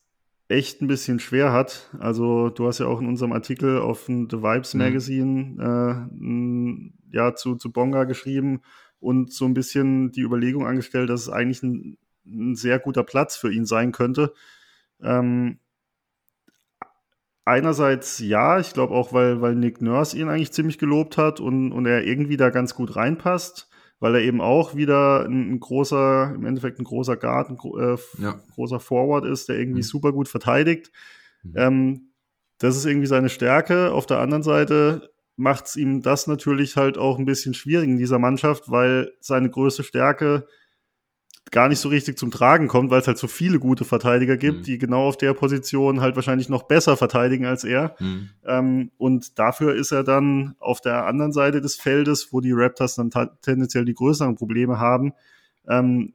echt ein bisschen schwer hat. Also du hast ja auch in unserem Artikel auf dem The Vibes mhm. Magazine mhm. äh, ja zu, zu Bonga geschrieben und so ein bisschen die Überlegung angestellt, dass es eigentlich ein, ein sehr guter Platz für ihn sein könnte. Ähm, einerseits ja, ich glaube auch, weil, weil Nick Nurse ihn eigentlich ziemlich gelobt hat und, und er irgendwie da ganz gut reinpasst weil er eben auch wieder ein, ein großer, im Endeffekt ein großer Guard, ein äh, ja. großer Forward ist, der irgendwie mhm. super gut verteidigt. Mhm. Ähm, das ist irgendwie seine Stärke. Auf der anderen Seite macht es ihm das natürlich halt auch ein bisschen schwierig in dieser Mannschaft, weil seine größte Stärke gar nicht so richtig zum Tragen kommt, weil es halt so viele gute Verteidiger gibt, mhm. die genau auf der Position halt wahrscheinlich noch besser verteidigen als er. Mhm. Ähm, und dafür ist er dann auf der anderen Seite des Feldes, wo die Raptors dann tendenziell die größeren Probleme haben, ähm,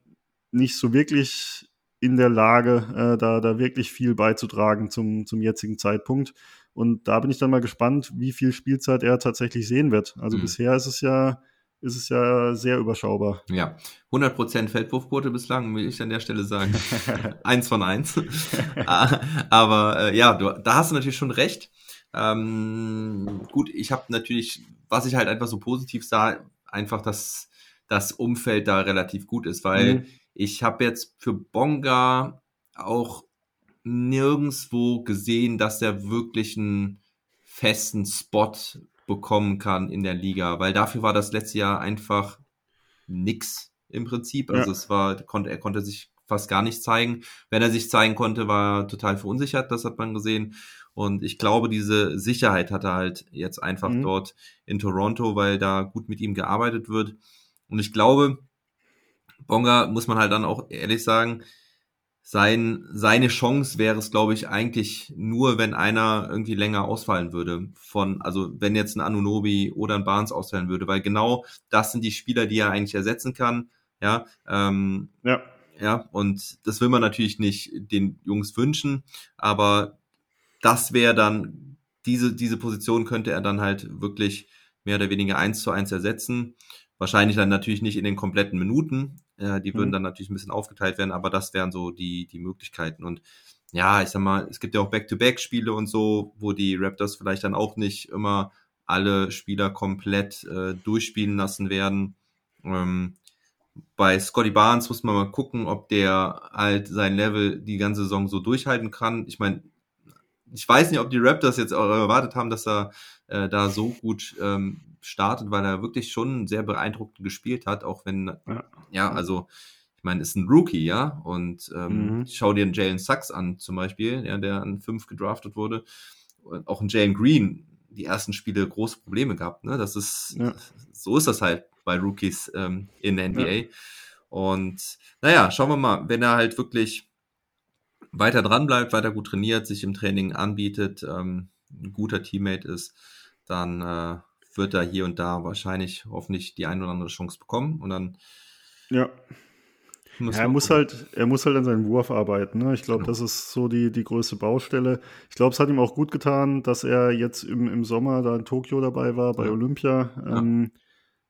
nicht so wirklich in der Lage, äh, da, da wirklich viel beizutragen zum, zum jetzigen Zeitpunkt. Und da bin ich dann mal gespannt, wie viel Spielzeit er tatsächlich sehen wird. Also mhm. bisher ist es ja ist es ja sehr überschaubar. Ja, 100% Feldwurfquote bislang, will ich an der Stelle sagen. eins von eins. Ah, aber äh, ja, du, da hast du natürlich schon recht. Ähm, gut, ich habe natürlich, was ich halt einfach so positiv sah, einfach, dass das Umfeld da relativ gut ist, weil mhm. ich habe jetzt für Bonga auch nirgendswo gesehen, dass der wirklich einen festen Spot bekommen kann in der Liga, weil dafür war das letzte Jahr einfach nix im Prinzip. Also ja. es war, konnte, er konnte sich fast gar nicht zeigen. Wenn er sich zeigen konnte, war er total verunsichert, das hat man gesehen. Und ich glaube, diese Sicherheit hat er halt jetzt einfach mhm. dort in Toronto, weil da gut mit ihm gearbeitet wird. Und ich glaube, Bonga muss man halt dann auch ehrlich sagen, sein, seine Chance wäre es, glaube ich, eigentlich nur, wenn einer irgendwie länger ausfallen würde. Von, also wenn jetzt ein Anunobi oder ein Barnes ausfallen würde, weil genau das sind die Spieler, die er eigentlich ersetzen kann. Ja, ähm, ja. Ja, und das will man natürlich nicht den Jungs wünschen, aber das wäre dann, diese, diese Position könnte er dann halt wirklich mehr oder weniger eins zu eins ersetzen. Wahrscheinlich dann natürlich nicht in den kompletten Minuten, äh, die würden mhm. dann natürlich ein bisschen aufgeteilt werden, aber das wären so die, die Möglichkeiten. Und ja, ich sag mal, es gibt ja auch Back-to-Back-Spiele und so, wo die Raptors vielleicht dann auch nicht immer alle Spieler komplett äh, durchspielen lassen werden. Ähm, bei Scotty Barnes muss man mal gucken, ob der halt sein Level die ganze Saison so durchhalten kann. Ich meine, ich weiß nicht, ob die Raptors jetzt auch erwartet haben, dass er äh, da so gut ähm, startet, weil er wirklich schon sehr beeindruckend gespielt hat, auch wenn, ja, ja also ich meine, ist ein Rookie, ja, und ähm, mhm. schau dir einen Jalen Sachs an zum Beispiel, ja, der an fünf gedraftet wurde, und auch ein Jalen Green die ersten Spiele große Probleme gehabt, ne, das ist, ja. so ist das halt bei Rookies ähm, in der NBA ja. und naja, schauen wir mal, wenn er halt wirklich weiter dran bleibt, weiter gut trainiert, sich im Training anbietet, ähm, ein guter Teammate ist, dann äh, wird er hier und da wahrscheinlich hoffentlich die ein oder andere Chance bekommen und dann. Ja. Ja, er muss halt, er muss halt an seinem Wurf arbeiten. Ne? Ich glaube, genau. das ist so die, die größte Baustelle. Ich glaube, es hat ihm auch gut getan, dass er jetzt im, im Sommer da in Tokio dabei war, bei ja. Olympia. Ja. Ähm,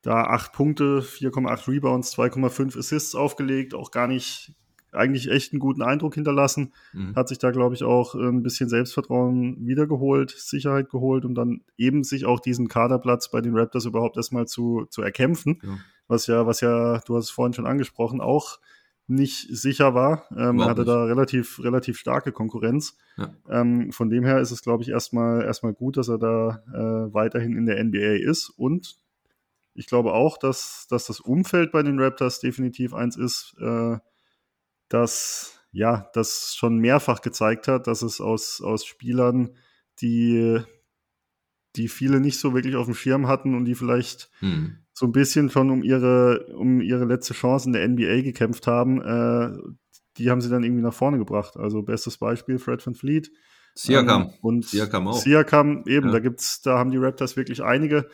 da acht Punkte, 4,8 Rebounds, 2,5 Assists aufgelegt, auch gar nicht, eigentlich echt einen guten Eindruck hinterlassen. Mhm. Hat sich da, glaube ich, auch ein bisschen Selbstvertrauen wiedergeholt, Sicherheit geholt und dann eben sich auch diesen Kaderplatz bei den Raptors überhaupt erstmal zu, zu erkämpfen. Ja. Was ja, was ja, du hast es vorhin schon angesprochen, auch nicht sicher war. Ähm, er Überhaupt hatte nicht. da relativ, relativ starke Konkurrenz. Ja. Ähm, von dem her ist es, glaube ich, erstmal erstmal gut, dass er da äh, weiterhin in der NBA ist. Und ich glaube auch, dass, dass das Umfeld bei den Raptors definitiv eins ist, äh, das ja, das schon mehrfach gezeigt hat, dass es aus, aus Spielern, die, die viele nicht so wirklich auf dem Schirm hatten und die vielleicht Mhm. so ein bisschen schon um ihre, um ihre letzte Chance in der NBA gekämpft haben, äh, die haben sie dann irgendwie nach vorne gebracht. Also bestes Beispiel Fred Van Fleet. Siakam. Ähm, und Siakam auch. Siakam eben, Ja. da gibt's, da haben die Raptors wirklich einige.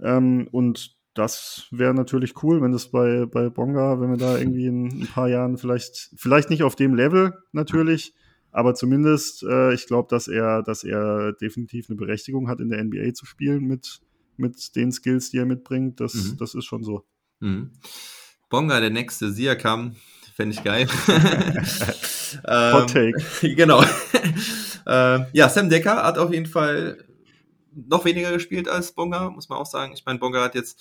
Ähm, und das wäre natürlich cool, wenn das bei, bei Bonga, wenn wir da irgendwie in ein paar Jahren vielleicht, vielleicht nicht auf dem Level natürlich, aber zumindest, äh, ich glaube, dass er, dass er definitiv eine Berechtigung hat, in der NBA zu spielen mit, mit den Skills, die er mitbringt. Das, Mhm. das ist schon so. Mhm. Bonga, der nächste Siakam, fände ich geil. ähm, Hot Take. Genau. ähm, ja, Sam Decker hat auf jeden Fall noch weniger gespielt als Bonga, muss man auch sagen. Ich meine, Bonga hat jetzt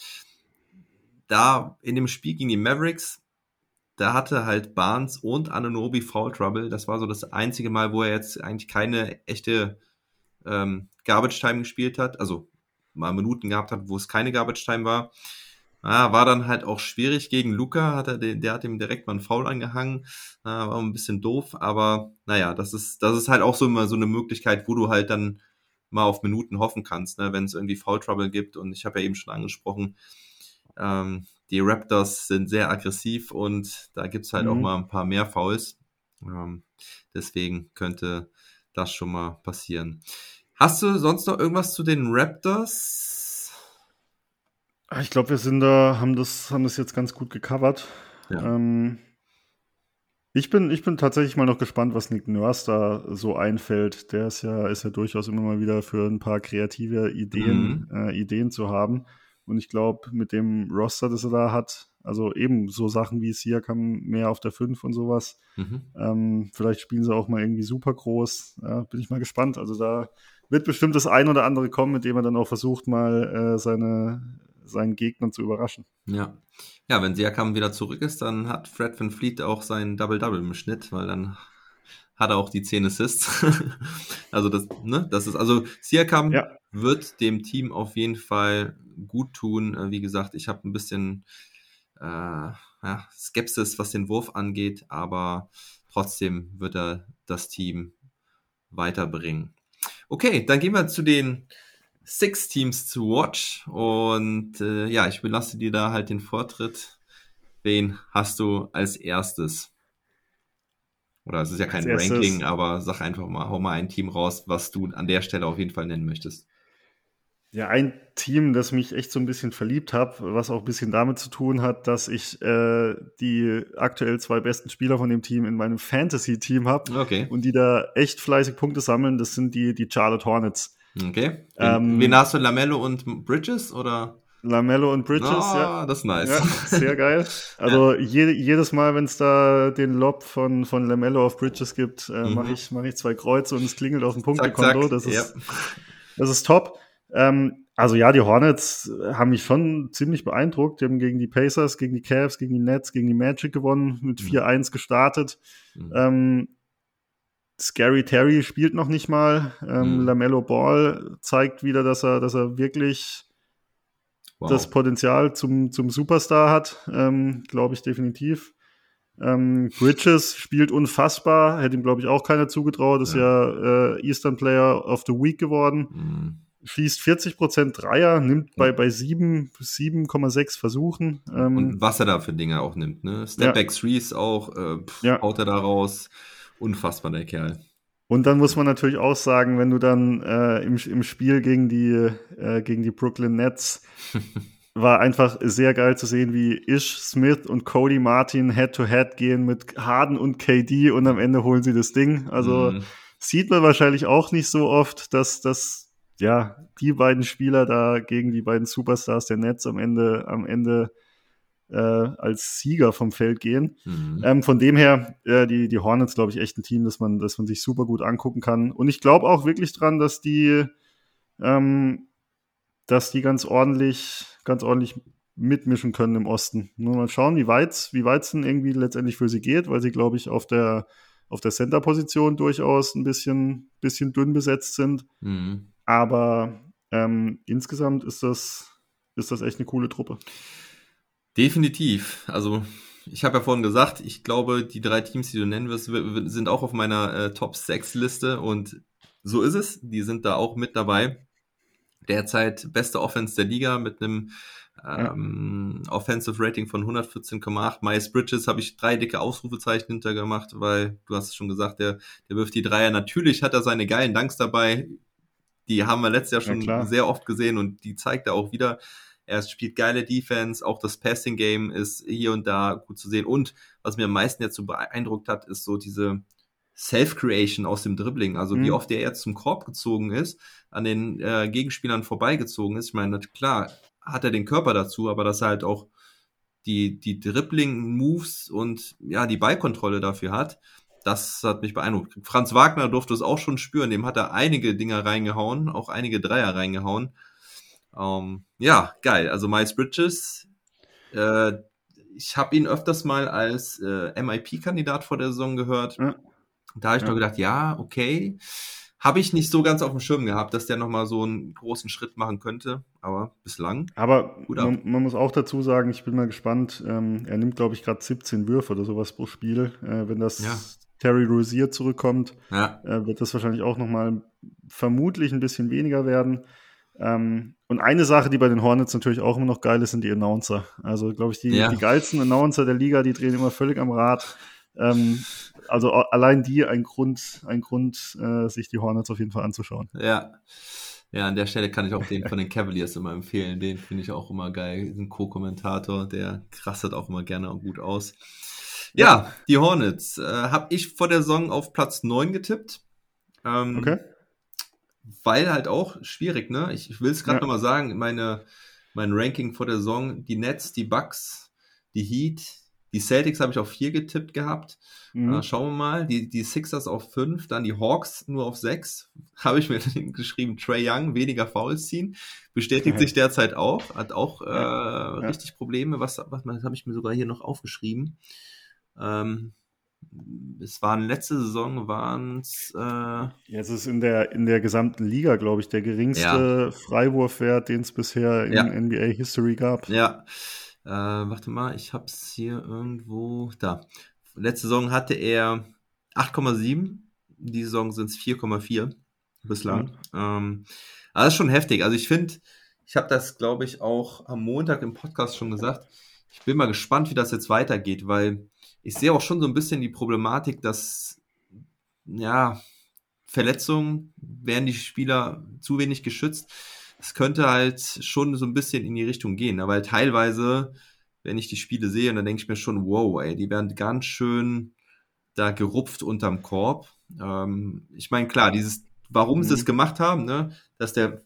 da in dem Spiel gegen die Mavericks, da hatte halt Barnes und Anunobi Foul Trouble. Das war so das einzige Mal, wo er jetzt eigentlich keine echte ähm, Garbage Time gespielt hat. Also mal Minuten gehabt hat, wo es keine Garbage Time war. Ah, war dann halt auch schwierig gegen Luca, hat er den, der hat ihm direkt mal einen Foul angehangen. Ah, war ein bisschen doof, aber naja, das ist, das ist halt auch so immer so eine Möglichkeit, wo du halt dann mal auf Minuten hoffen kannst, ne, wenn es irgendwie Foul Trouble gibt. Und ich habe ja eben schon angesprochen, ähm, die Raptors sind sehr aggressiv und da gibt's halt auch Mhm. mal ein paar mehr Fouls. Ähm, deswegen könnte das schon mal passieren. Hast du sonst noch irgendwas zu den Raptors? Ah, Ich glaube, wir sind da, haben das, haben das jetzt ganz gut gecovert. Ja. Ähm, ich bin, ich bin tatsächlich mal noch gespannt, was Nick Nurse da so einfällt. Der ist ja, ist ja durchaus immer mal wieder für ein paar kreative Ideen, äh, Ideen zu haben. Und ich glaube, mit dem Roster, das er da hat, also eben so Sachen wie Siakam mehr auf der 5 und sowas, Mhm. ähm, vielleicht spielen sie auch mal irgendwie super groß. Ja, bin ich mal gespannt. Also da wird bestimmt das ein oder andere kommen, mit dem er dann auch versucht, mal äh, seine, seinen Gegnern zu überraschen. Ja. Ja, wenn Siakam wieder zurück ist, dann hat Fred Van Fleet auch sein Double-Double im Schnitt, weil dann hat er auch die 10 Assists. also das, ne, das ist, also Siakam Ja. wird dem Team auf jeden Fall gut tun. Äh, Wie gesagt, ich habe ein bisschen äh, ja, Skepsis, was den Wurf angeht, aber trotzdem wird er das Team weiterbringen. Okay, dann gehen wir zu den Six Teams zu Watch und äh, ja, ich belasse dir da halt den Vortritt. Wen hast du als erstes? Oder es ist ja kein Als erstes- Ranking, aber sag einfach mal, hau mal ein Team raus, was du an der Stelle auf jeden Fall nennen möchtest. Ja, ein Team, das mich echt so ein bisschen verliebt habe, was auch ein bisschen damit zu tun hat, dass ich äh, die aktuell zwei besten Spieler von dem Team in meinem Fantasy-Team habe Okay, und die da echt fleißig Punkte sammeln. Das sind die, die Charlotte Hornets. Okay. Ähm, wen hast du, Lamello und Bridges oder? Lamello und Bridges, Ah, ja. das ist nice. Ja, sehr geil. Also je, jedes Mal, wenn es da den Lob von, von Lamello auf Bridges gibt, äh, Mhm. mache ich, mach ich zwei Kreuze und es klingelt auf dem Punktekonto. Das ist, ja. Das ist top. Ähm, also ja, die Hornets haben mich schon ziemlich beeindruckt. Die haben gegen die Pacers, gegen die Cavs, gegen die Nets, gegen die Magic gewonnen, mit Mhm. 4-1 gestartet. Mhm. Ähm, Scary Terry spielt noch nicht mal. Ähm, Mhm. Lamello Ball zeigt wieder, dass er, dass er wirklich Wow. das Potenzial zum, zum Superstar hat. Ähm, glaube ich definitiv. Ähm, Bridges spielt unfassbar, hätte ihm, glaube ich, auch keiner zugetraut. Ist ja, äh, Eastern Player of the Week geworden. Mhm. Schießt 40% Dreier, nimmt bei, bei 7, 7,6 Versuchen. Ähm, Und was er da für Dinge auch nimmt, ne? Stepback Threes auch, äh, pff, Ja. haut er da raus. Unfassbar, der Kerl. Und dann muss man natürlich auch sagen, wenn du dann äh, im, im Spiel gegen die, äh, gegen die Brooklyn Nets war einfach sehr geil zu sehen, wie Ish Smith und Cody Martin Head-to-Head gehen mit Harden und KD und am Ende holen sie das Ding. Also Mhm. sieht man wahrscheinlich auch nicht so oft, dass, dass ja die beiden Spieler da gegen die beiden Superstars der Nets am Ende, am Ende äh, als Sieger vom Feld gehen. Mhm. Ähm, von dem her, äh, die, die Hornets, glaube ich, echt ein Team, das man, das man sich super gut angucken kann. Und ich glaube auch wirklich dran, dass die, ähm, dass die ganz ordentlich, ganz ordentlich mitmischen können im Osten. Nur mal schauen, wie weit wie es denn irgendwie letztendlich für sie geht, weil sie, glaube ich, auf der, auf der Center-Position durchaus ein bisschen, bisschen dünn besetzt sind. Mhm. Aber ähm, insgesamt ist das, ist das echt eine coole Truppe. Definitiv. Also, ich habe ja vorhin gesagt, ich glaube, die drei Teams, die du nennen wirst, sind auch auf meiner äh, Top 6 Liste und so ist es. Die sind da auch mit dabei. Derzeit beste Offense der Liga mit einem ähm, Offensive Rating von 114,8. Miles Bridges habe ich drei dicke Ausrufezeichen hintergemacht, weil du hast es schon gesagt, der, der wirft die Dreier. Natürlich hat er seine geilen Danks dabei. Die haben wir letztes Jahr schon Ja, sehr oft gesehen und die zeigt er auch wieder. Er spielt geile Defense, auch das Passing Game ist hier und da gut zu sehen. Und was mir am meisten jetzt so beeindruckt hat, ist so diese Self-Creation aus dem Dribbling. Also wie Mhm. oft er jetzt zum Korb gezogen ist, an den äh, Gegenspielern vorbeigezogen ist. Ich meine, klar, hat er den Körper dazu, aber dass er halt auch die, die Dribbling-Moves und ja, die Ballkontrolle dafür hat, das hat mich beeindruckt. Franz Wagner durfte es auch schon spüren, dem hat er einige Dinger reingehauen, auch einige Dreier reingehauen. Ähm, ja, geil. Also Miles Bridges, äh, ich habe ihn öfters mal als äh, MIP-Kandidat vor der Saison gehört. Ja. Da habe ich Ja. nur gedacht, ja, okay. Habe ich nicht so ganz auf dem Schirm gehabt, dass der nochmal so einen großen Schritt machen könnte, aber bislang. Aber man, man muss auch dazu sagen, ich bin mal gespannt, ähm, er nimmt, glaube ich, gerade 17 Würfe oder sowas pro Spiel. Äh, wenn das Ja. Terry Rozier zurückkommt, Ja, äh, wird das wahrscheinlich auch nochmal vermutlich ein bisschen weniger werden. Ähm, und eine Sache, die bei den Hornets natürlich auch immer noch geil ist, sind die Announcer. Also, glaube ich, die, Ja. die geilsten Announcer der Liga, die drehen immer völlig am Rad. Ähm, also allein die ein Grund, ein Grund äh, sich die Hornets auf jeden Fall anzuschauen. ja. Ja, an der Stelle kann ich auch den von den Cavaliers immer empfehlen. Den finde ich auch immer geil. Ein Co-Kommentator, der krastet auch immer gerne und gut aus. Ja, die Hornets äh, habe ich vor der Saison auf Platz 9 getippt. Ähm, Okay? Weil halt auch schwierig, ne? Ich, ich will es gerade Ja. nochmal sagen, meine, mein Ranking vor der Saison, die Nets, die Bucks, die Heat, die Celtics habe ich auf 4 getippt gehabt. Mhm. Äh, schauen wir mal. Die, die Sixers auf 5, dann die Hawks nur auf 6. Habe ich mir geschrieben, Trey Young, weniger Fouls ziehen. Bestätigt Ja. sich derzeit auch. Hat auch äh, Ja. richtig Probleme. Was, was, was habe ich mir sogar hier noch aufgeschrieben? Ähm, es waren letzte Saison waren es äh, Ja, es ist in der, in der gesamten Liga, glaube ich, der geringste Freiwurfwert, den es bisher in Ja. NBA History gab. Ja, äh, warte mal, ich hab's hier irgendwo. Da. Letzte Saison hatte er 8,7. Die Saison sind es 4,4 bislang. Ähm, aber das ist schon heftig. Also ich finde, ich habe das, glaube ich, auch am Montag im Podcast schon gesagt. Ich bin mal gespannt, wie das jetzt weitergeht, weil ich sehe auch schon so ein bisschen die Problematik, dass ja Verletzungen werden die Spieler zu wenig geschützt es könnte halt schon so ein bisschen in die Richtung gehen. Aber halt teilweise, wenn ich die Spiele sehe, dann denke ich mir schon, wow, ey, die werden ganz schön da gerupft unterm Korb. Ähm, ich meine, klar, dieses, warum sie Mhm. es gemacht haben, ne, dass der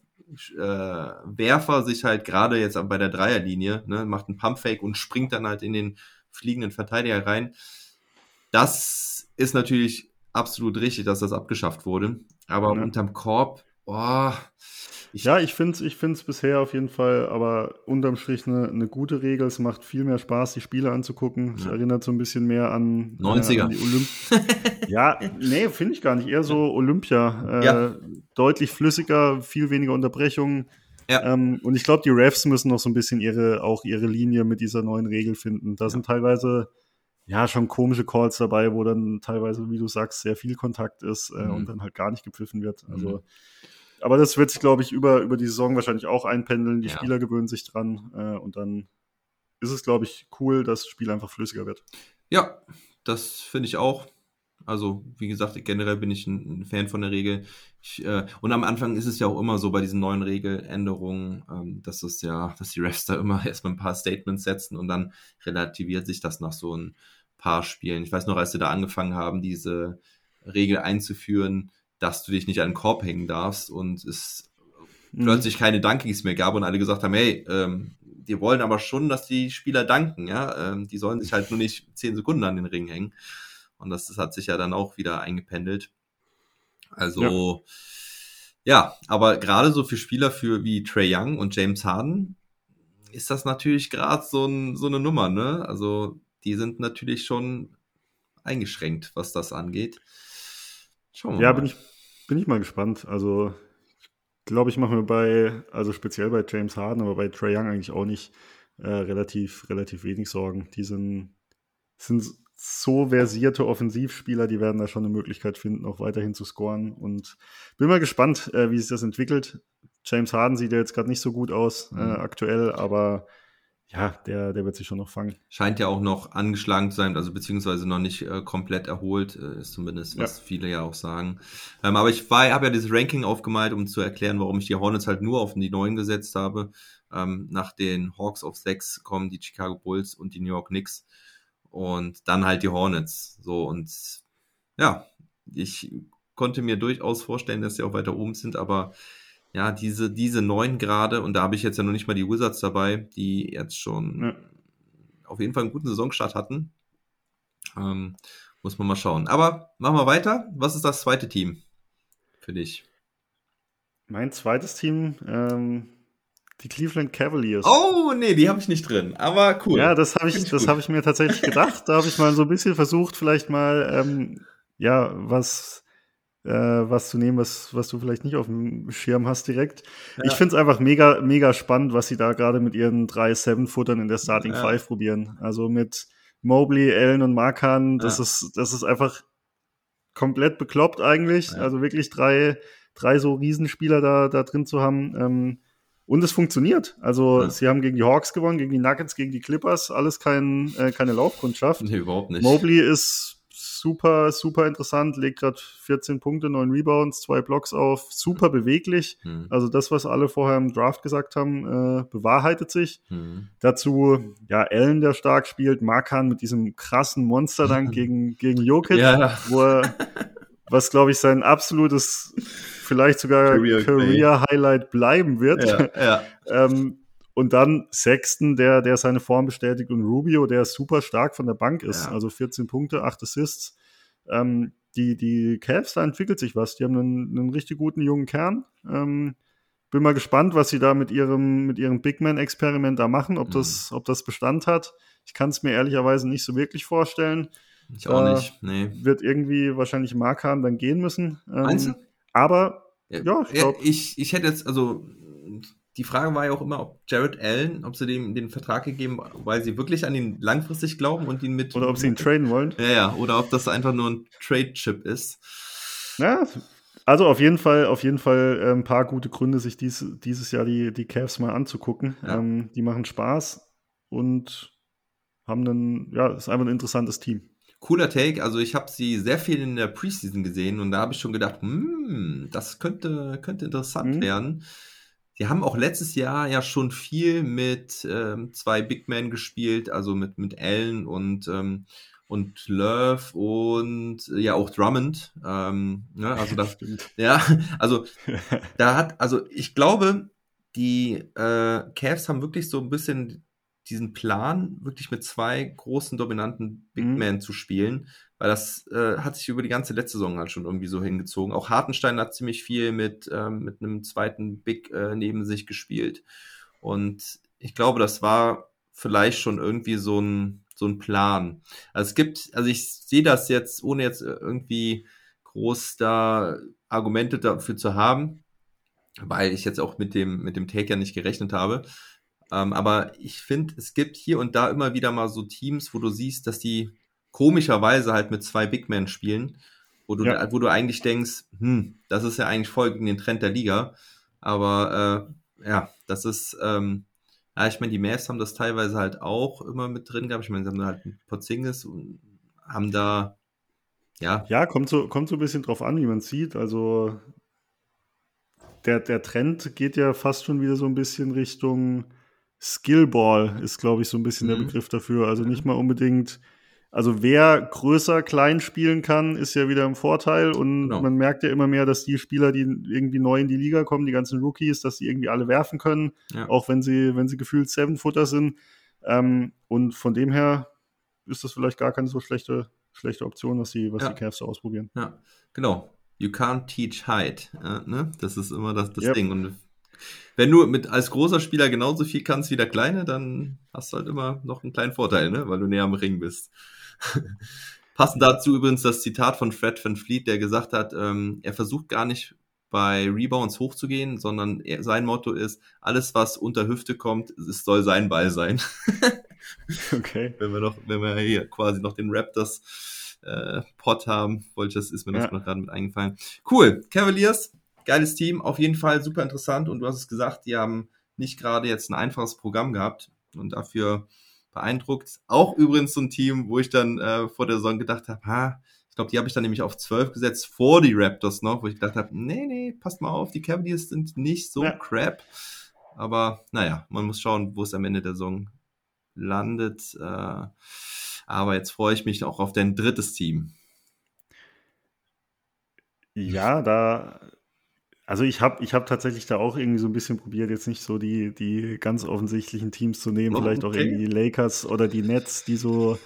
äh, Werfer sich halt gerade jetzt bei der Dreierlinie, ne, macht einen Pumpfake und springt dann halt in den fliegenden Verteidiger rein. Das ist natürlich absolut richtig, dass das abgeschafft wurde. Aber Ja. unterm Korb, oh, ich, Ja, ich finde es ich find's bisher auf jeden Fall, aber unterm Strich eine, eine gute Regel. Es macht viel mehr Spaß, die Spiele anzugucken. Es Ja. erinnert so ein bisschen mehr an, 90er. Äh, an die Olymp ja, nee, finde ich gar nicht. Eher so Olympia. Äh, Ja. Deutlich flüssiger, viel weniger Unterbrechungen. Ja. Ähm, und ich glaube, die Refs müssen noch so ein bisschen ihre, auch ihre Linie mit dieser neuen Regel finden. Da sind teilweise ja schon komische Calls dabei, wo dann teilweise, wie du sagst, sehr viel Kontakt ist äh, Mhm. und dann halt gar nicht gepfiffen wird. Also, Mhm. aber das wird sich, glaube ich, über, über die Saison wahrscheinlich auch einpendeln. Die Ja. Spieler gewöhnen sich dran äh, und dann ist es, glaube ich, cool, dass das Spiel einfach flüssiger wird. Ja, das finde ich auch. Also, wie gesagt, generell bin ich ein, Fan von der Regel. Ich, äh, und am Anfang ist es ja auch immer so bei diesen neuen Regeländerungen, ähm, dass es ja, dass die Refs da immer erstmal ein paar Statements setzen und dann relativiert sich das nach so ein paar Spielen. Ich weiß noch, als sie da angefangen haben, diese Regel einzuführen, dass du dich nicht an den Korb hängen darfst und es Mhm. plötzlich keine Dunkies mehr gab und alle gesagt haben, hey, ähm, die wollen aber schon, dass die Spieler danken, ja. Ähm, die sollen sich halt nur nicht zehn Sekunden an den Ring hängen. Und das, das hat sich ja dann auch wieder eingependelt. Also, ja, ja aber gerade so für Spieler für wie Trey Young und James Harden ist das natürlich gerade so, ein, so eine Nummer, ne? Also, die sind natürlich schon eingeschränkt, was das angeht. Schauen wir ja, mal. Ja, bin ich, bin ich mal gespannt. Also, glaube ich, machen wir bei, also speziell bei James Harden, aber bei Trey Young eigentlich auch nicht äh, relativ, relativ wenig Sorgen. Die sind, sind so versierte Offensivspieler, die werden da schon eine Möglichkeit finden, auch weiterhin zu scoren. Und bin mal gespannt, äh, wie sich das entwickelt. James Harden sieht ja jetzt gerade nicht so gut aus äh, mhm. aktuell, aber ja, der, der wird sich schon noch fangen. Scheint ja auch noch angeschlagen zu sein, also beziehungsweise noch nicht äh, komplett erholt, äh, ist zumindest, was ja. viele ja auch sagen. Ähm, aber ich habe ja dieses Ranking aufgemalt, um zu erklären, warum ich die Hornets halt nur auf die neuen gesetzt habe. Ähm, nach den Hawks auf sechs kommen die Chicago Bulls und die New York Knicks und dann halt die Hornets. So und ja, ich konnte mir durchaus vorstellen, dass sie auch weiter oben sind, aber ja, diese, diese neun gerade, und da habe ich jetzt ja noch nicht mal die Wizards dabei, die jetzt schon ja. auf jeden Fall einen guten Saisonstart hatten. Ähm, muss man mal schauen. Aber machen wir weiter. Was ist das zweite Team für dich? Mein zweites Team, ähm, die Cleveland Cavaliers. Oh, nee, die habe ich nicht drin, aber cool. Ja, das habe ich, ich, das habe ich mir tatsächlich gedacht. da habe ich mal so ein bisschen versucht, vielleicht mal, ähm, ja, was äh, was zu nehmen, was, was du vielleicht nicht auf dem Schirm hast direkt. Ja. Ich finde es einfach mega, mega spannend, was sie da gerade mit ihren drei Seven-Footern in der Starting ja. Five probieren. Also mit Mobley, Allen und Markan, das ja. ist, das ist einfach komplett bekloppt eigentlich. Also wirklich drei, drei so Riesenspieler da, da drin zu haben. Ähm, und es funktioniert. Also ja. sie haben gegen die Hawks gewonnen, gegen die Nuggets, gegen die Clippers, alles kein, äh, keine Laufkundschaft. Nee, überhaupt nicht. Mobley ist super, super interessant, legt gerade 14 Punkte, 9 Rebounds, zwei Blocks auf, super beweglich. Mhm. Also das, was alle vorher im Draft gesagt haben, äh, bewahrheitet sich. Mhm. Dazu, ja, Allen, der stark spielt, Markan mit diesem krassen Monsterdank gegen, gegen Jokic, ja. wo er, was glaube ich sein absolutes, vielleicht sogar Career-Highlight bleiben wird. Ja, ja. ähm, und dann Sexton, der, der seine Form bestätigt und Rubio, der super stark von der Bank ist. Ja. Also 14 Punkte, 8 Assists. Ähm, die, die Cavs, da entwickelt sich was. Die haben einen, einen richtig guten jungen Kern. Ähm, bin mal gespannt, was sie da mit ihrem, mit ihrem Big Man-Experiment da machen, ob, mhm. das, ob das Bestand hat. Ich kann es mir ehrlicherweise nicht so wirklich vorstellen. Ich auch äh, nicht, nee. Wird irgendwie wahrscheinlich Markan dann gehen müssen. Ähm, du? Aber, ja, ja ich glaube. Ich, ich hätte jetzt, also die Frage war ja auch immer, ob Jared Allen, ob sie dem den Vertrag gegeben, weil sie wirklich an ihn langfristig glauben und ihn mit. Oder ob sie ihn traden wollen. Ja, ja, oder ob das einfach nur ein Trade-Chip ist. Ja, also auf jeden Fall, auf jeden Fall äh, ein paar gute Gründe, sich dies, dieses Jahr die, die Cavs mal anzugucken. Ja. Ähm, die machen Spaß und haben einen, ja, ist einfach ein interessantes Team. Cooler Take, also ich habe sie sehr viel in der Preseason gesehen und da habe ich schon gedacht, hm, das könnte, könnte interessant mhm. werden. Sie haben auch letztes Jahr ja schon viel mit ähm, zwei Big Men gespielt, also mit, mit Allen und, ähm, und Love und ja auch Drummond. Ähm, ne, also das, ja, also da hat, also ich glaube, die äh, Cavs haben wirklich so ein bisschen diesen Plan, wirklich mit zwei großen, dominanten Big mhm. Men zu spielen, weil das äh, hat sich über die ganze letzte Saison halt schon irgendwie so hingezogen. Auch Hartenstein hat ziemlich viel mit, ähm, mit einem zweiten Big äh, neben sich gespielt. Und ich glaube, das war vielleicht schon irgendwie so ein, so ein Plan. Also es gibt, also ich sehe das jetzt, ohne jetzt irgendwie groß da Argumente dafür zu haben, weil ich jetzt auch mit dem, mit dem Take ja nicht gerechnet habe. Ähm, aber ich finde, es gibt hier und da immer wieder mal so Teams, wo du siehst, dass die komischerweise halt mit zwei Big Men spielen, wo du, ja. wo du eigentlich denkst, hm, das ist ja eigentlich voll gegen den Trend der Liga. Aber äh, ja, das ist, ähm, ja, ich meine, die Mavs haben das teilweise halt auch immer mit drin gehabt. Ich meine, sie haben da halt ein Porzingis und haben da, ja. Ja, kommt so, kommt so ein bisschen drauf an, wie man sieht. Also der, der Trend geht ja fast schon wieder so ein bisschen Richtung Skillball, ist, glaube ich, so ein bisschen mhm. der Begriff dafür. Also nicht mal unbedingt Also wer größer klein spielen kann, ist ja wieder im Vorteil und Genau. man merkt ja immer mehr, dass die Spieler, die irgendwie neu in die Liga kommen, die ganzen Rookies, dass die irgendwie alle werfen können, Ja. auch wenn sie, wenn sie gefühlt Seven-Footer sind. Ähm, und von dem her ist das vielleicht gar keine so schlechte, schlechte Option, was die, was Ja. die Cavs ausprobieren. Ja, genau. You can't teach height. Ja, ne? Das ist immer das, das Yep. Ding. Und wenn du mit als großer Spieler genauso viel kannst wie der Kleine, dann hast du halt immer noch einen kleinen Vorteil, ne? weil du näher am Ring bist. Passend dazu übrigens das Zitat von Fred Van Fleet, der gesagt hat, ähm, er versucht gar nicht bei Rebounds hochzugehen, sondern er, sein Motto ist, alles was unter Hüfte kommt, es soll sein Ball sein. Okay. wenn wir noch, wenn wir hier quasi noch den Raptors äh, Pot haben, wollte ich das, ist mir das Ja. noch gerade mit eingefallen. Cool, Cavaliers, geiles Team, auf jeden Fall super interessant und du hast es gesagt, die haben nicht gerade jetzt ein einfaches Programm gehabt und dafür beeindruckt. Auch übrigens so ein Team, wo ich dann äh, vor der Saison gedacht habe, ha, ich glaube, die habe ich dann nämlich auf 12 gesetzt, vor die Raptors noch, wo ich gedacht habe, nee, nee, passt mal auf, die Cavaliers sind nicht so Ja. crap. Aber naja, man muss schauen, wo es am Ende der Saison landet. Äh, aber jetzt freue ich mich auch auf dein drittes Team. Ja, da, also ich habe ich hab tatsächlich da auch irgendwie so ein bisschen probiert, jetzt nicht so die, die ganz offensichtlichen Teams zu nehmen, Oh, vielleicht auch okay. irgendwie die Lakers oder die Nets, die so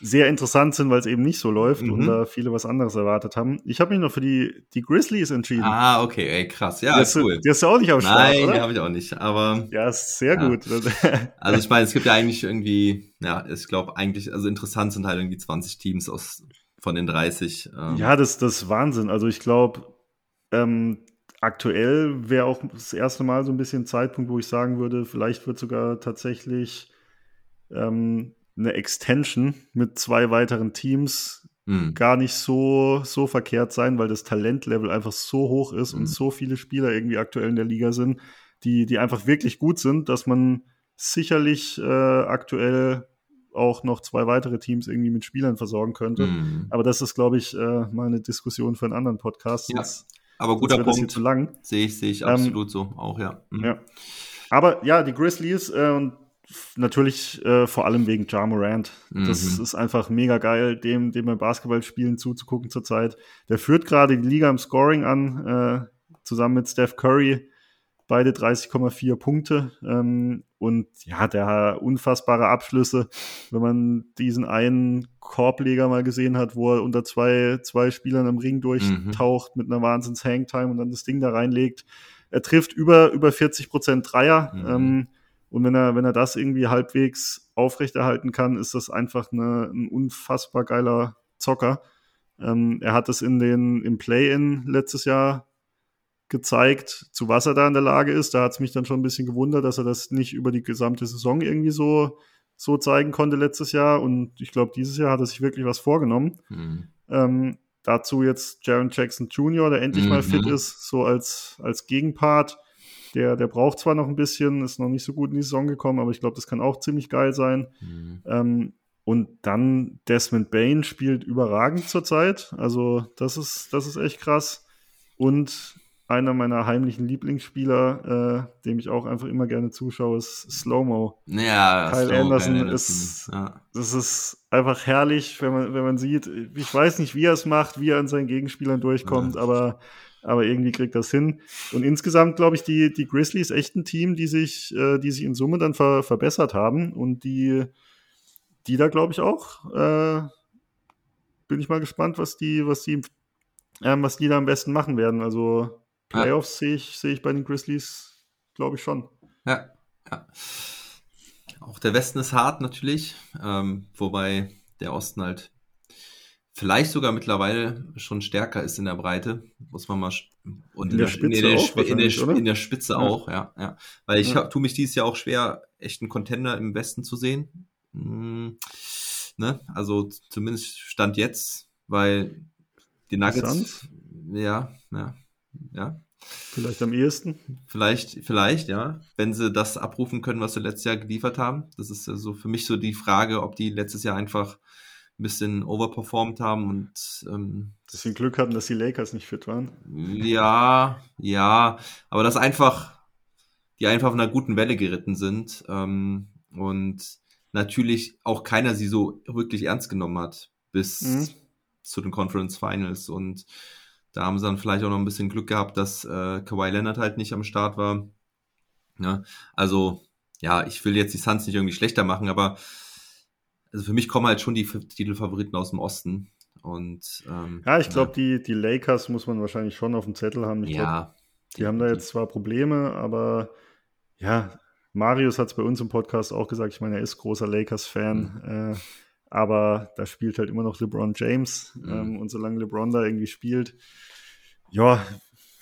sehr interessant sind, weil es eben nicht so läuft und Mhm. da viele was anderes erwartet haben. Ich habe mich noch für die, die Grizzlies entschieden. Ah, okay, ey, krass. Ja, du, cool. die hast du auch nicht am Start, Nein, die habe ich auch nicht. Aber Ja, ist sehr Ja. gut. also ich meine, es gibt ja eigentlich irgendwie, ja, ich glaube eigentlich, also interessant sind halt irgendwie 20 Teams aus von den 30. Ähm, Ja, das, das ist Wahnsinn. Also ich glaube, ähm, aktuell wäre auch das erste Mal so ein bisschen Zeitpunkt, wo ich sagen würde, vielleicht wird sogar tatsächlich ähm, eine Extension mit zwei weiteren Teams hm, gar nicht so, so verkehrt sein, weil das Talentlevel einfach so hoch ist Mhm. und so viele Spieler irgendwie aktuell in der Liga sind, die, die einfach wirklich gut sind, dass man sicherlich äh, aktuell auch noch zwei weitere Teams irgendwie mit Spielern versorgen könnte. hm. Aber das ist, glaube ich, äh, mal eine Diskussion für einen anderen Podcast. Ja, Sonst- Aber guter das hier Punkt. zu lang. Sehe ich, sehe ich Ähm, absolut so. Auch, ja. Hm. Ja. Aber ja, die Grizzlies äh, und natürlich äh, vor allem wegen Ja Morant. Das Mhm. ist einfach mega geil, dem, dem beim Basketballspielen zuzugucken zurzeit. Der führt gerade die Liga im Scoring an, äh, zusammen mit Steph Curry. Beide 30,4 Punkte. Ähm, und ja, der unfassbare Abschlüsse. Wenn man diesen einen Korbleger mal gesehen hat, wo er unter zwei, zwei Spielern am Ring durchtaucht mit einer Wahnsinns Hangtime und dann das Ding da reinlegt. Er trifft über, über 40 Prozent Dreier. Mhm. Ähm, und wenn er, wenn er das irgendwie halbwegs aufrechterhalten kann, ist das einfach eine, ein unfassbar geiler Zocker. Ähm, er hat es in den, im Play-In letztes Jahr gezeigt, zu was er da in der Lage ist. Da hat es mich dann schon ein bisschen gewundert, dass er das nicht über die gesamte Saison irgendwie so, so zeigen konnte letztes Jahr. Und ich glaube, dieses Jahr hat er sich wirklich was vorgenommen. Hm. Ähm, dazu jetzt Jaron Jackson Jr., der endlich Mhm. mal fit ist, so als, als Gegenpart. Der, der braucht zwar noch ein bisschen, ist noch nicht so gut in die Saison gekommen, aber ich glaube, das kann auch ziemlich geil sein. Hm. Ähm, und dann Desmond Bain spielt überragend zurzeit. Also, das ist, das ist echt krass. Und einer meiner heimlichen Lieblingsspieler, äh, dem ich auch einfach immer gerne zuschaue, ist Slow-Mo. Ja, Kyle so, Anderson ist- ja. Das ist einfach herrlich, wenn man, wenn man sieht. Ich weiß nicht, wie er es macht, wie er an seinen Gegenspielern durchkommt, Ja. aber, aber irgendwie kriegt das hin. Und insgesamt glaube ich, die, die Grizzlies echt ein Team, die sich, äh, die sich in Summe dann ver, verbessert haben und die, die da glaube ich auch, äh, bin ich mal gespannt, was die, was die, ähm, was die da am besten machen werden. Also Playoffs sehe ich, sehe ich bei den Grizzlies, glaube ich schon. Ja, ja. Auch der Westen ist hart natürlich, ähm, wobei der Osten halt vielleicht sogar mittlerweile schon stärker ist in der Breite, muss man mal und In der Spitze in der, auch in der, in der Spitze Ja. auch, ja, ja, weil ich Ja. hab, tu mich dieses Jahr auch schwer, echt einen Contender im Westen zu sehen, Hm, ne, also zumindest stand jetzt, weil die Nuggets, ja, ja, ja, Vielleicht am ehesten. Vielleicht, vielleicht, ja. Wenn sie das abrufen können, was sie letztes Jahr geliefert haben. Das ist ja so für mich so die Frage, ob die letztes Jahr einfach ein bisschen overperformed haben und ähm, Dass sie Glück hatten, dass die Lakers nicht fit waren. ja, ja, aber das einfach, die einfach auf einer guten Welle geritten sind. Ähm, und natürlich auch keiner sie so wirklich ernst genommen hat bis Mhm. zu den Conference Finals und da haben sie dann vielleicht auch noch ein bisschen Glück gehabt, dass äh, Kawhi Leonard halt nicht am Start war. Ja, also ja, ich will jetzt die Suns nicht irgendwie schlechter machen, aber also für mich kommen halt schon die Titelfavoriten aus dem Osten und ähm, Ja, ich glaube, die, die Lakers muss man wahrscheinlich schon auf dem Zettel haben. Ich glaub, ja, die haben da jetzt zwar Probleme, aber ja, Marius hat es bei uns im Podcast auch gesagt. Ich meine, er ist großer Lakers-Fan, äh, aber da spielt halt immer noch LeBron James. Mhm. Ähm, und solange LeBron da irgendwie spielt, ja,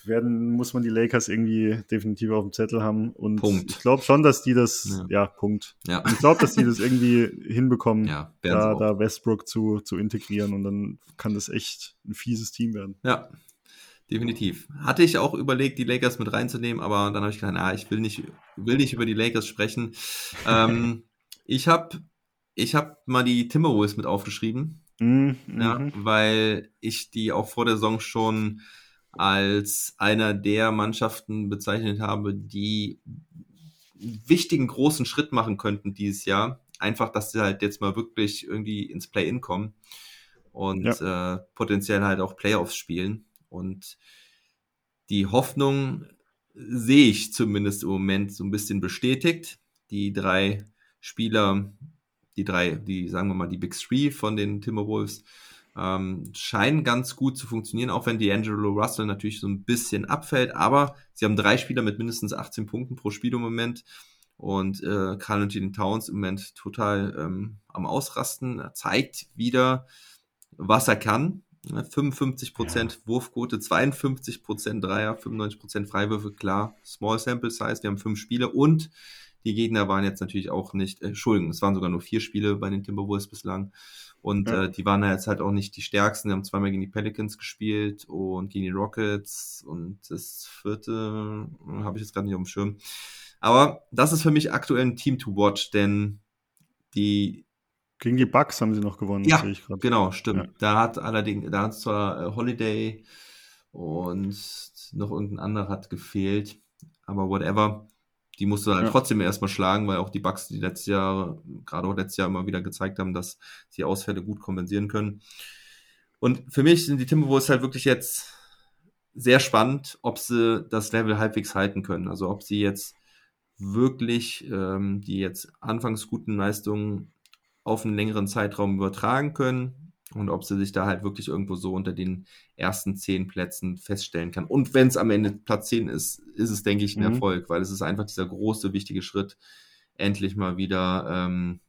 werden, muss man die Lakers irgendwie definitiv auf dem Zettel haben. Und Punkt. ich glaube schon, dass die das, Ja. ja, Punkt. ja, Ich glaube, dass die das irgendwie hinbekommen, ja, da, da Westbrook zu, zu integrieren und dann kann das echt ein fieses Team werden. Ja, definitiv. Hatte ich auch überlegt, die Lakers mit reinzunehmen, aber dann habe ich gedacht, ah, ich will nicht, will nicht über die Lakers sprechen. ähm, ich habe ich hab mal die Timberwolves mit aufgeschrieben, Mhm, ja, mhm. weil ich die auch vor der Saison schon als einer der Mannschaften bezeichnet habe, die einen wichtigen großen Schritt machen könnten dieses Jahr. Einfach, dass sie halt jetzt mal wirklich irgendwie ins Play-In kommen und äh, potenziell halt auch Playoffs spielen. Und die Hoffnung sehe ich zumindest im Moment so ein bisschen bestätigt. Die drei Spieler, die drei, die sagen wir mal die Big Three von den Timberwolves, ähm, scheinen ganz gut zu funktionieren, auch wenn D'Angelo Russell natürlich so ein bisschen abfällt. Aber sie haben drei Spieler mit mindestens 18 Punkten pro Spiel im Moment. Und äh, Carl Anthony Towns im Moment total ähm, am Ausrasten. Er zeigt wieder, was er kann. Ne, 55% Wurfquote, 52% Dreier, 95% Freiwürfe, klar. Small Sample Size, wir haben fünf Spiele und die Gegner waren jetzt natürlich auch nicht, äh, Entschuldigung, es waren sogar nur vier Spiele bei den Timberwolves bislang. Und Ja. äh, die waren jetzt halt auch nicht die stärksten. Die haben zweimal gegen die Pelicans gespielt und gegen die Rockets und das vierte äh, habe ich jetzt gerade nicht auf dem Schirm. Aber das ist für mich aktuell ein Team to watch, denn die Gegen die Bucks haben sie noch gewonnen, Ja, sehe ich gerade. Genau, stimmt. Ja. Da hat allerdings, da hat zwar äh, Holiday und noch irgendein anderer hat gefehlt, aber whatever. Die musst du halt Ja. trotzdem erstmal schlagen, weil auch die Bucks, die letztes Jahr, gerade auch letztes Jahr immer wieder gezeigt haben, dass sie Ausfälle gut kompensieren können. Und für mich sind die Timberwolves halt wirklich jetzt sehr spannend, ob sie das Level halbwegs halten können. Also ob sie jetzt wirklich ähm, die jetzt anfangs guten Leistungen auf einen längeren Zeitraum übertragen können und ob sie sich da halt wirklich irgendwo so unter den ersten zehn Plätzen feststellen kann. Und wenn es am Ende Platz 10 ist, ist es, denke ich, ein Mhm. Erfolg, weil es ist einfach dieser große, wichtige Schritt, endlich mal wieder ähm,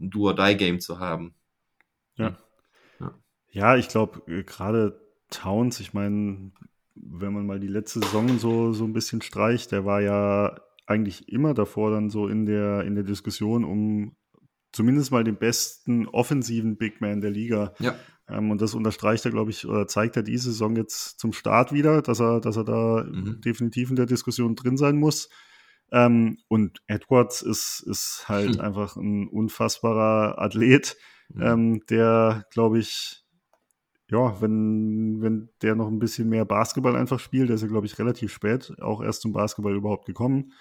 ein Do-or-Die-Game zu haben. Ja, ich glaube, äh, gerade Towns, ich meine, wenn man mal die letzte Saison so, so ein bisschen streicht, der war ja eigentlich immer davor dann so in der, in der Diskussion um zumindest mal den besten offensiven Big Man der Liga. Ja. Ähm, und das unterstreicht er, glaube ich, oder zeigt er diese Saison jetzt zum Start wieder, dass er, dass er da Mhm. definitiv in der Diskussion drin sein muss. Ähm, und Edwards ist, ist halt Hm. einfach ein unfassbarer Athlet, Mhm. ähm, der, glaube ich, ja, wenn, wenn der noch ein bisschen mehr Basketball einfach spielt, der ist ja, glaube ich, relativ spät auch erst zum Basketball überhaupt gekommen,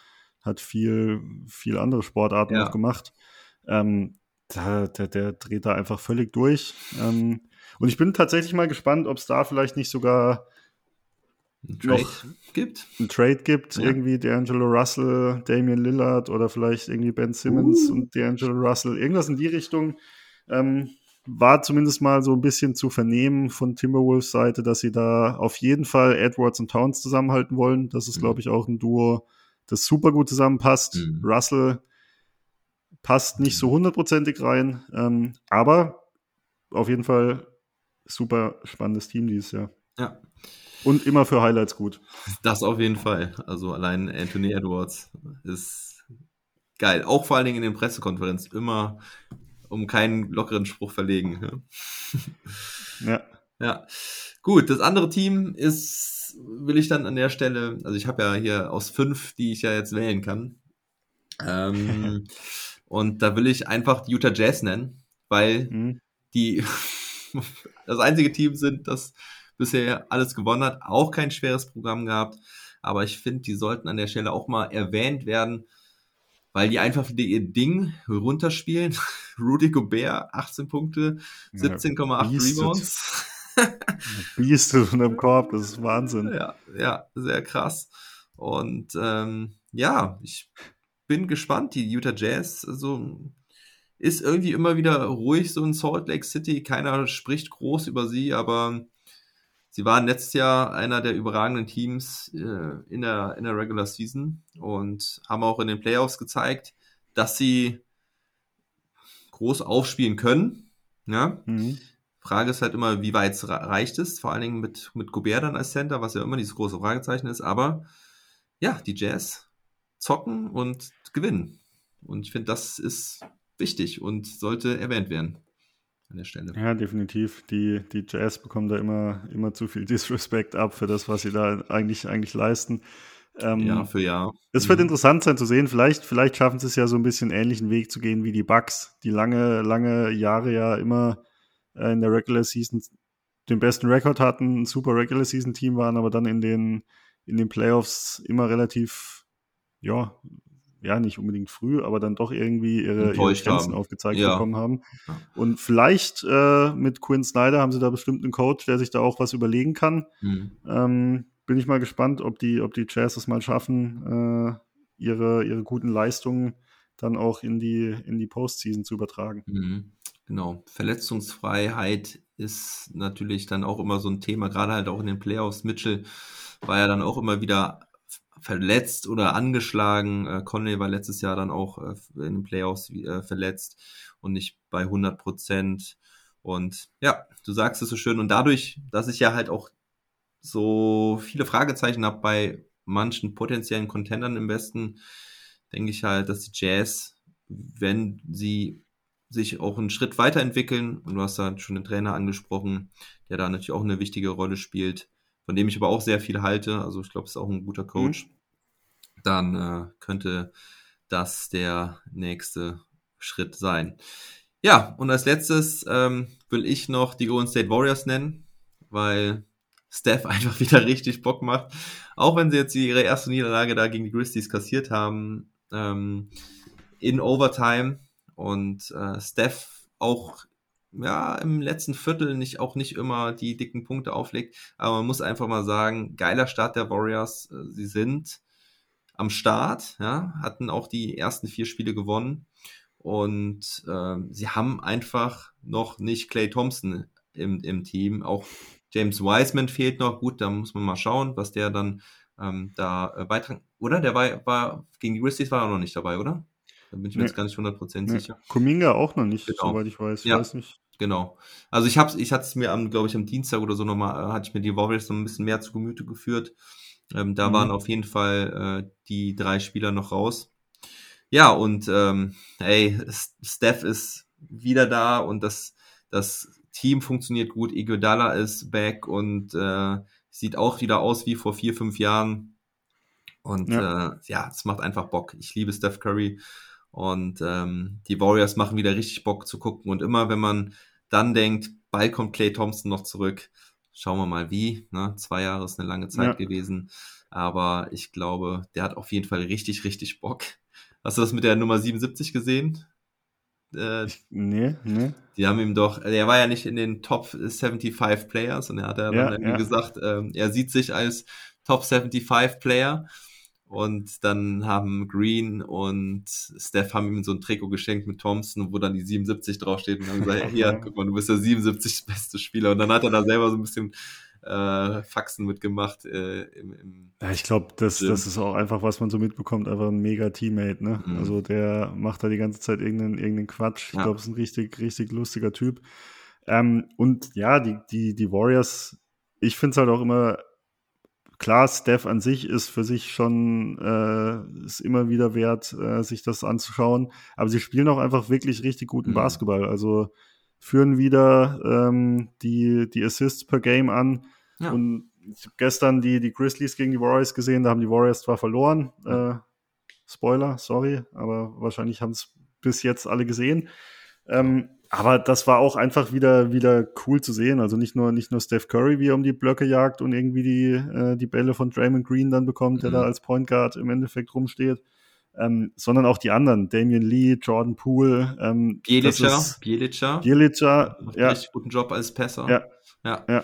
hat viel, viel andere Sportarten Ja. noch gemacht. Ähm, da, der, der dreht da einfach völlig durch. Ähm, und ich bin tatsächlich mal gespannt, ob es da vielleicht nicht sogar Ein Trade noch- gibt. einen Trade gibt, Ja. irgendwie D'Angelo Russell, Damian Lillard oder vielleicht irgendwie Ben Simmons Uh. und D'Angelo Russell, irgendwas in die Richtung. Ähm, war zumindest mal so ein bisschen zu vernehmen von Timberwolves Seite, dass sie da auf jeden Fall Edwards und Towns zusammenhalten wollen. Das ist, Mhm. glaube ich, auch ein Duo, das super gut zusammenpasst. Mhm. Russell passt nicht so hundertprozentig rein, ähm, aber auf jeden Fall super spannendes Team dieses Jahr. Ja, Und immer für Highlights gut. das auf jeden Fall. Also allein Anthony Edwards ist geil. Auch vor allen Dingen in den Pressekonferenzen immer um keinen lockeren Spruch verlegen. Ja. Ja, gut. Das andere Team ist, will ich dann an der Stelle, also ich habe ja hier aus fünf, die ich ja jetzt wählen kann. Ähm, und da will ich einfach die Utah Jazz nennen, weil Mhm. die das einzige Team sind, das bisher alles gewonnen hat, auch kein schweres Programm gehabt. Aber ich finde, die sollten an der Stelle auch mal erwähnt werden. weil die einfach wieder ihr Ding runterspielen. Rudy Gobert, 18 Punkte, 17,8 Beastet. Rebounds. Bieste unterm Korb, das ist Wahnsinn. Ja, ja, sehr krass. Und ähm, ja, ich bin gespannt. Die Utah Jazz, also ist irgendwie immer wieder ruhig so in Salt Lake City. Keiner spricht groß über sie, aber sie waren letztes Jahr einer der überragenden Teams äh, in, der, in der Regular Season und haben auch in den Playoffs gezeigt, dass sie groß aufspielen können. Ja. Mhm. Frage ist halt immer, wie weit reicht es, vor allen Dingen mit, mit Gobert dann als Center, was ja immer dieses große Fragezeichen ist. Aber ja, die Jazz zocken und gewinnen. Und ich finde, das ist wichtig und sollte erwähnt werden an der Stelle. Ja, definitiv. Die, die Jazz bekommen da immer, immer zu viel Disrespect ab für das, was sie da eigentlich, eigentlich leisten. Ähm, Jahr für Jahr. Es wird mhm. interessant sein zu sehen. Vielleicht, vielleicht schaffen sie es ja so ein bisschen ähnlichen Weg zu gehen wie die Bucks, die lange, lange Jahre ja immer äh, in der Regular Season den besten Rekord hatten, ein super Regular Season Team waren, aber dann in den, in den Playoffs immer relativ, ja, ja, nicht unbedingt früh, aber dann doch irgendwie ihre, ihre Grenzen aufgezeigt ja. bekommen haben. Und vielleicht äh, mit Quinn Snyder haben sie da bestimmt einen Coach, der sich da auch was überlegen kann. Mhm. Ähm, bin ich mal gespannt, ob die, ob die Jazz es mal schaffen, äh, ihre, ihre guten Leistungen dann auch in die, in die Postseason zu übertragen. Mhm. Genau. Verletzungsfreiheit ist natürlich dann auch immer so ein Thema, gerade halt auch in den Playoffs. Mitchell war ja dann auch immer wieder verletzt oder angeschlagen. Äh, Conley war letztes Jahr dann auch äh, in den Playoffs äh, verletzt und nicht bei 100 Prozent. Und ja, du sagst es so schön. Und dadurch, dass ich ja halt auch so viele Fragezeichen habe bei manchen potenziellen Contendern im Westen, denke ich halt, dass die Jazz, wenn sie sich auch einen Schritt weiterentwickeln. Und du hast da schon den Trainer angesprochen, der da natürlich auch eine wichtige Rolle spielt, von dem ich aber auch sehr viel halte. Also ich glaube, es ist auch ein guter Coach. Mhm. Dann äh, könnte das der nächste Schritt sein. Ja, und als letztes ähm, will ich noch die Golden State Warriors nennen, weil Steph einfach wieder richtig Bock macht. Auch wenn sie jetzt ihre erste Niederlage da gegen die Grizzlies kassiert haben, ähm, in Overtime und äh, Steph auch ja, im letzten Viertel nicht auch nicht immer die dicken Punkte auflegt. Aber man muss einfach mal sagen, geiler Start der Warriors. Äh, sie sind am Start, ja, hatten auch die ersten vier Spiele gewonnen. Und äh, sie haben einfach noch nicht Clay Thompson im, im Team. Auch James Wiseman fehlt noch. Gut, da muss man mal schauen, was der dann ähm, da äh, beitragen. Oder? Der war, war gegen die Grizzlies war er noch nicht dabei, oder? Da bin ich mir nee. jetzt gar nicht 100% nee. sicher. Kuminga auch noch nicht, genau. soweit ich weiß. Ja, weiß nicht. Genau. Also ich habe ich hatte es mir am, glaube ich, am Dienstag oder so nochmal, äh, hatte ich mir die Warriors noch ein bisschen mehr zu Gemüte geführt. Ähm, da mhm. waren auf jeden Fall äh, die drei Spieler noch raus. Ja, und ähm, ey, Steph ist wieder da und das, das Team funktioniert gut. Iguodala ist back und äh, sieht auch wieder aus wie vor vier, fünf Jahren. Und ja, äh, ja es macht einfach Bock. Ich liebe Steph Curry. Und ähm, die Warriors machen wieder richtig Bock zu gucken. Und immer wenn man dann denkt, bald kommt Clay Thompson noch zurück, schauen wir mal wie. Ne? Zwei Jahre ist eine lange Zeit ja. gewesen. Aber ich glaube, der hat auf jeden Fall richtig, richtig Bock. Hast du das mit der Nummer 77 gesehen? Äh, nee, nee. Die haben ihm doch, er war ja nicht in den Top 75 Players und er hat ja, dann ja. gesagt, ähm, er sieht sich als Top 75 Player und dann haben Green und Steph haben ihm so ein Trikot geschenkt mit Thompson, wo dann die 77 draufsteht und dann gesagt, hier, guck mal, du bist der 77 beste Spieler. Und dann hat er da selber so ein bisschen äh, Faxen mitgemacht. Äh, im, im ja, ich glaube, das, das ist auch einfach, was man so mitbekommt, einfach ein mega Teammate, ne? Mhm. Also der macht da die ganze Zeit irgendeinen, irgendeinen Quatsch. Ich ja. glaube, ist ein richtig, richtig lustiger Typ. Ähm, und ja, die, die, die Warriors, ich finde es halt auch immer klar, Steph an sich ist für sich schon äh, ist immer wieder wert, äh, sich das anzuschauen. Aber sie spielen auch einfach wirklich richtig guten mhm. Basketball. Also führen wieder ähm, die, die Assists per Game an. Ja. Und ich habe gestern die, die Grizzlies gegen die Warriors gesehen, da haben die Warriors zwar verloren. Äh, Spoiler, sorry, aber wahrscheinlich haben es bis jetzt alle gesehen. Ähm, aber das war auch einfach wieder, wieder cool zu sehen. Also nicht nur, nicht nur Steph Curry, wie er um die Blöcke jagt und irgendwie die, äh, die Bälle von Draymond Green dann bekommt, der da mhm. als Point Guard im Endeffekt rumsteht, ähm, sondern auch die anderen, Damian Lee, Jordan Poole, ähm, Bielica, Bielica, Bielica, ja. Richtig guten Job als Pässer. Ja, ja. ja.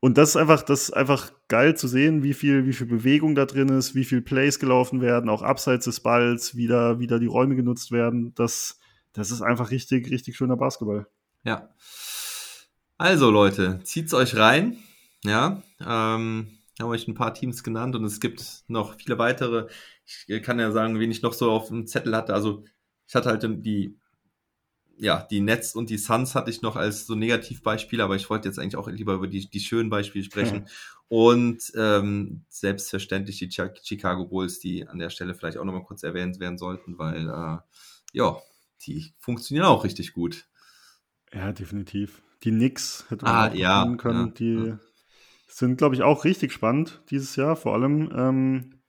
Und das ist einfach, das ist einfach geil zu sehen, wie viel, wie viel Bewegung da drin ist, wie viel Plays gelaufen werden, auch abseits des Balls, wie da, wie da die Räume genutzt werden. Das, das ist einfach richtig, richtig schöner Basketball. Ja. Also Leute, zieht's euch rein. Ja, ähm, haben euch ein paar Teams genannt und es gibt noch viele weitere. Ich kann ja sagen, wen ich noch so auf dem Zettel hatte. Also ich hatte halt die ja, die Nets und die Suns hatte ich noch als so Negativbeispiele, aber ich wollte jetzt eigentlich auch lieber über die, die schönen Beispiele sprechen. Ja. Und ähm, selbstverständlich die Chicago Bulls, die an der Stelle vielleicht auch nochmal kurz erwähnt werden sollten, weil äh, ja, die funktionieren auch richtig gut. Ja, definitiv. Die Knicks hätte man ah, auch ja, können. Ja, die ja. sind, glaube ich, auch richtig spannend dieses Jahr, vor allem ähm,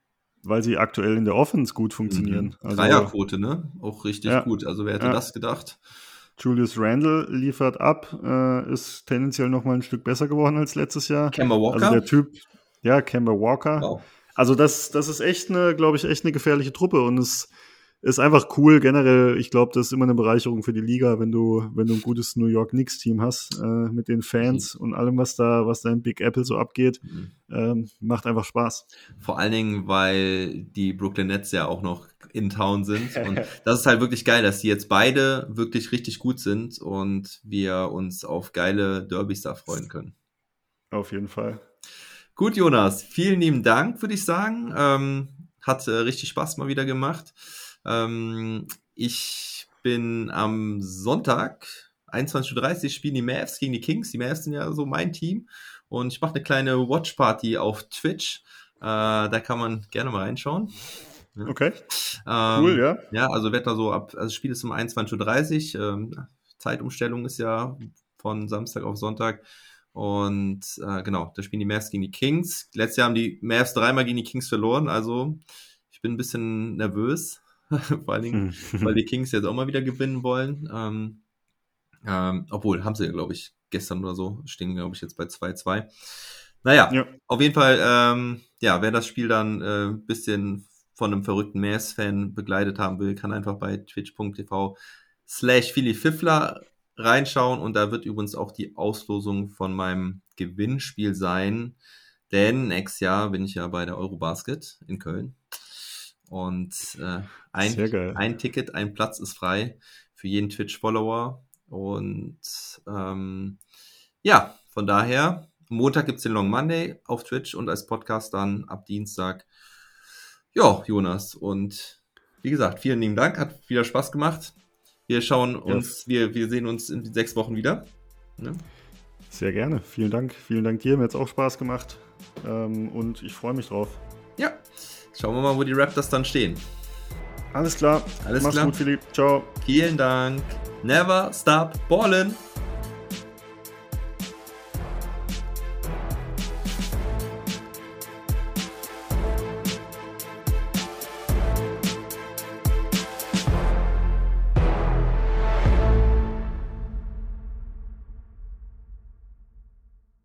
weil sie aktuell in der Offense gut funktionieren. Mhm. Also, Dreierquote, ne? Auch richtig ja, gut. Also wer hätte das gedacht? Julius Randle liefert ab, äh, ist tendenziell noch mal ein Stück besser geworden als letztes Jahr. Kemba Walker? Also der Typ, ja, Kemba Walker. Wow. Also das, das ist echt eine, glaube ich, echt eine gefährliche Truppe und es ist einfach cool generell. Ich glaube, das ist immer eine Bereicherung für die Liga, wenn du, wenn du ein gutes New York Knicks Team hast äh, mit den Fans mhm. und allem, was da, was da in Big Apple so abgeht, mhm. ähm, macht einfach Spaß. Vor allen Dingen, weil die Brooklyn Nets ja auch noch in Town sind und das ist halt wirklich geil, dass die jetzt beide wirklich richtig gut sind und wir uns auf geile Derbys da freuen können. Auf jeden Fall. Gut, Jonas, vielen lieben Dank, würde ich sagen. Ähm, hat äh, richtig Spaß mal wieder gemacht. Ähm, ich bin am Sonntag, 21.30 Uhr, spielen die Mavs gegen die Kings. Die Mavs sind ja so mein Team. Und ich mache eine kleine Watch-Party auf Twitch. Äh, da kann man gerne mal reinschauen. Okay. Ähm, cool, ja. Ja, also wird da so ab, also das Spiel ist um 21.30 Uhr. Ähm, Zeitumstellung ist ja von Samstag auf Sonntag. Und äh, genau, da spielen die Mavs gegen die Kings. Letztes Jahr haben die Mavs dreimal gegen die Kings verloren, also ich bin ein bisschen nervös. Vor allen Dingen, hm. weil die Kings jetzt auch mal wieder gewinnen wollen. Ähm, ähm, obwohl, haben sie ja, glaube ich, gestern oder so, stehen, glaube ich, jetzt bei 2-2. Naja, ja. auf jeden Fall, ähm, ja, wer das Spiel dann ein äh, bisschen von einem verrückten Mavs-Fan begleitet haben will, kann einfach bei twitch.tv slash Philly Fiffler reinschauen und da wird übrigens auch die Auslosung von meinem Gewinnspiel sein, denn nächstes Jahr bin ich ja bei der Eurobasket in Köln und äh, ein, ein Ticket, ein Platz ist frei für jeden Twitch-Follower. Und ähm, ja, von daher, Montag gibt es den Long Monday auf Twitch und als Podcast dann ab Dienstag. Ja, Jonas. Und wie gesagt, vielen lieben Dank, hat wieder Spaß gemacht. Wir schauen uns, ja. wir, wir sehen uns in sechs Wochen wieder. Ja. Sehr gerne. Vielen Dank. Vielen Dank dir. Mir hat es auch Spaß gemacht. Ähm, und ich freue mich drauf. Ja. Schauen wir mal, wo die Raptors dann stehen. Alles klar. Alles Mach's klar. gut, Philipp. Ciao. Vielen Dank. Never stop ballin'.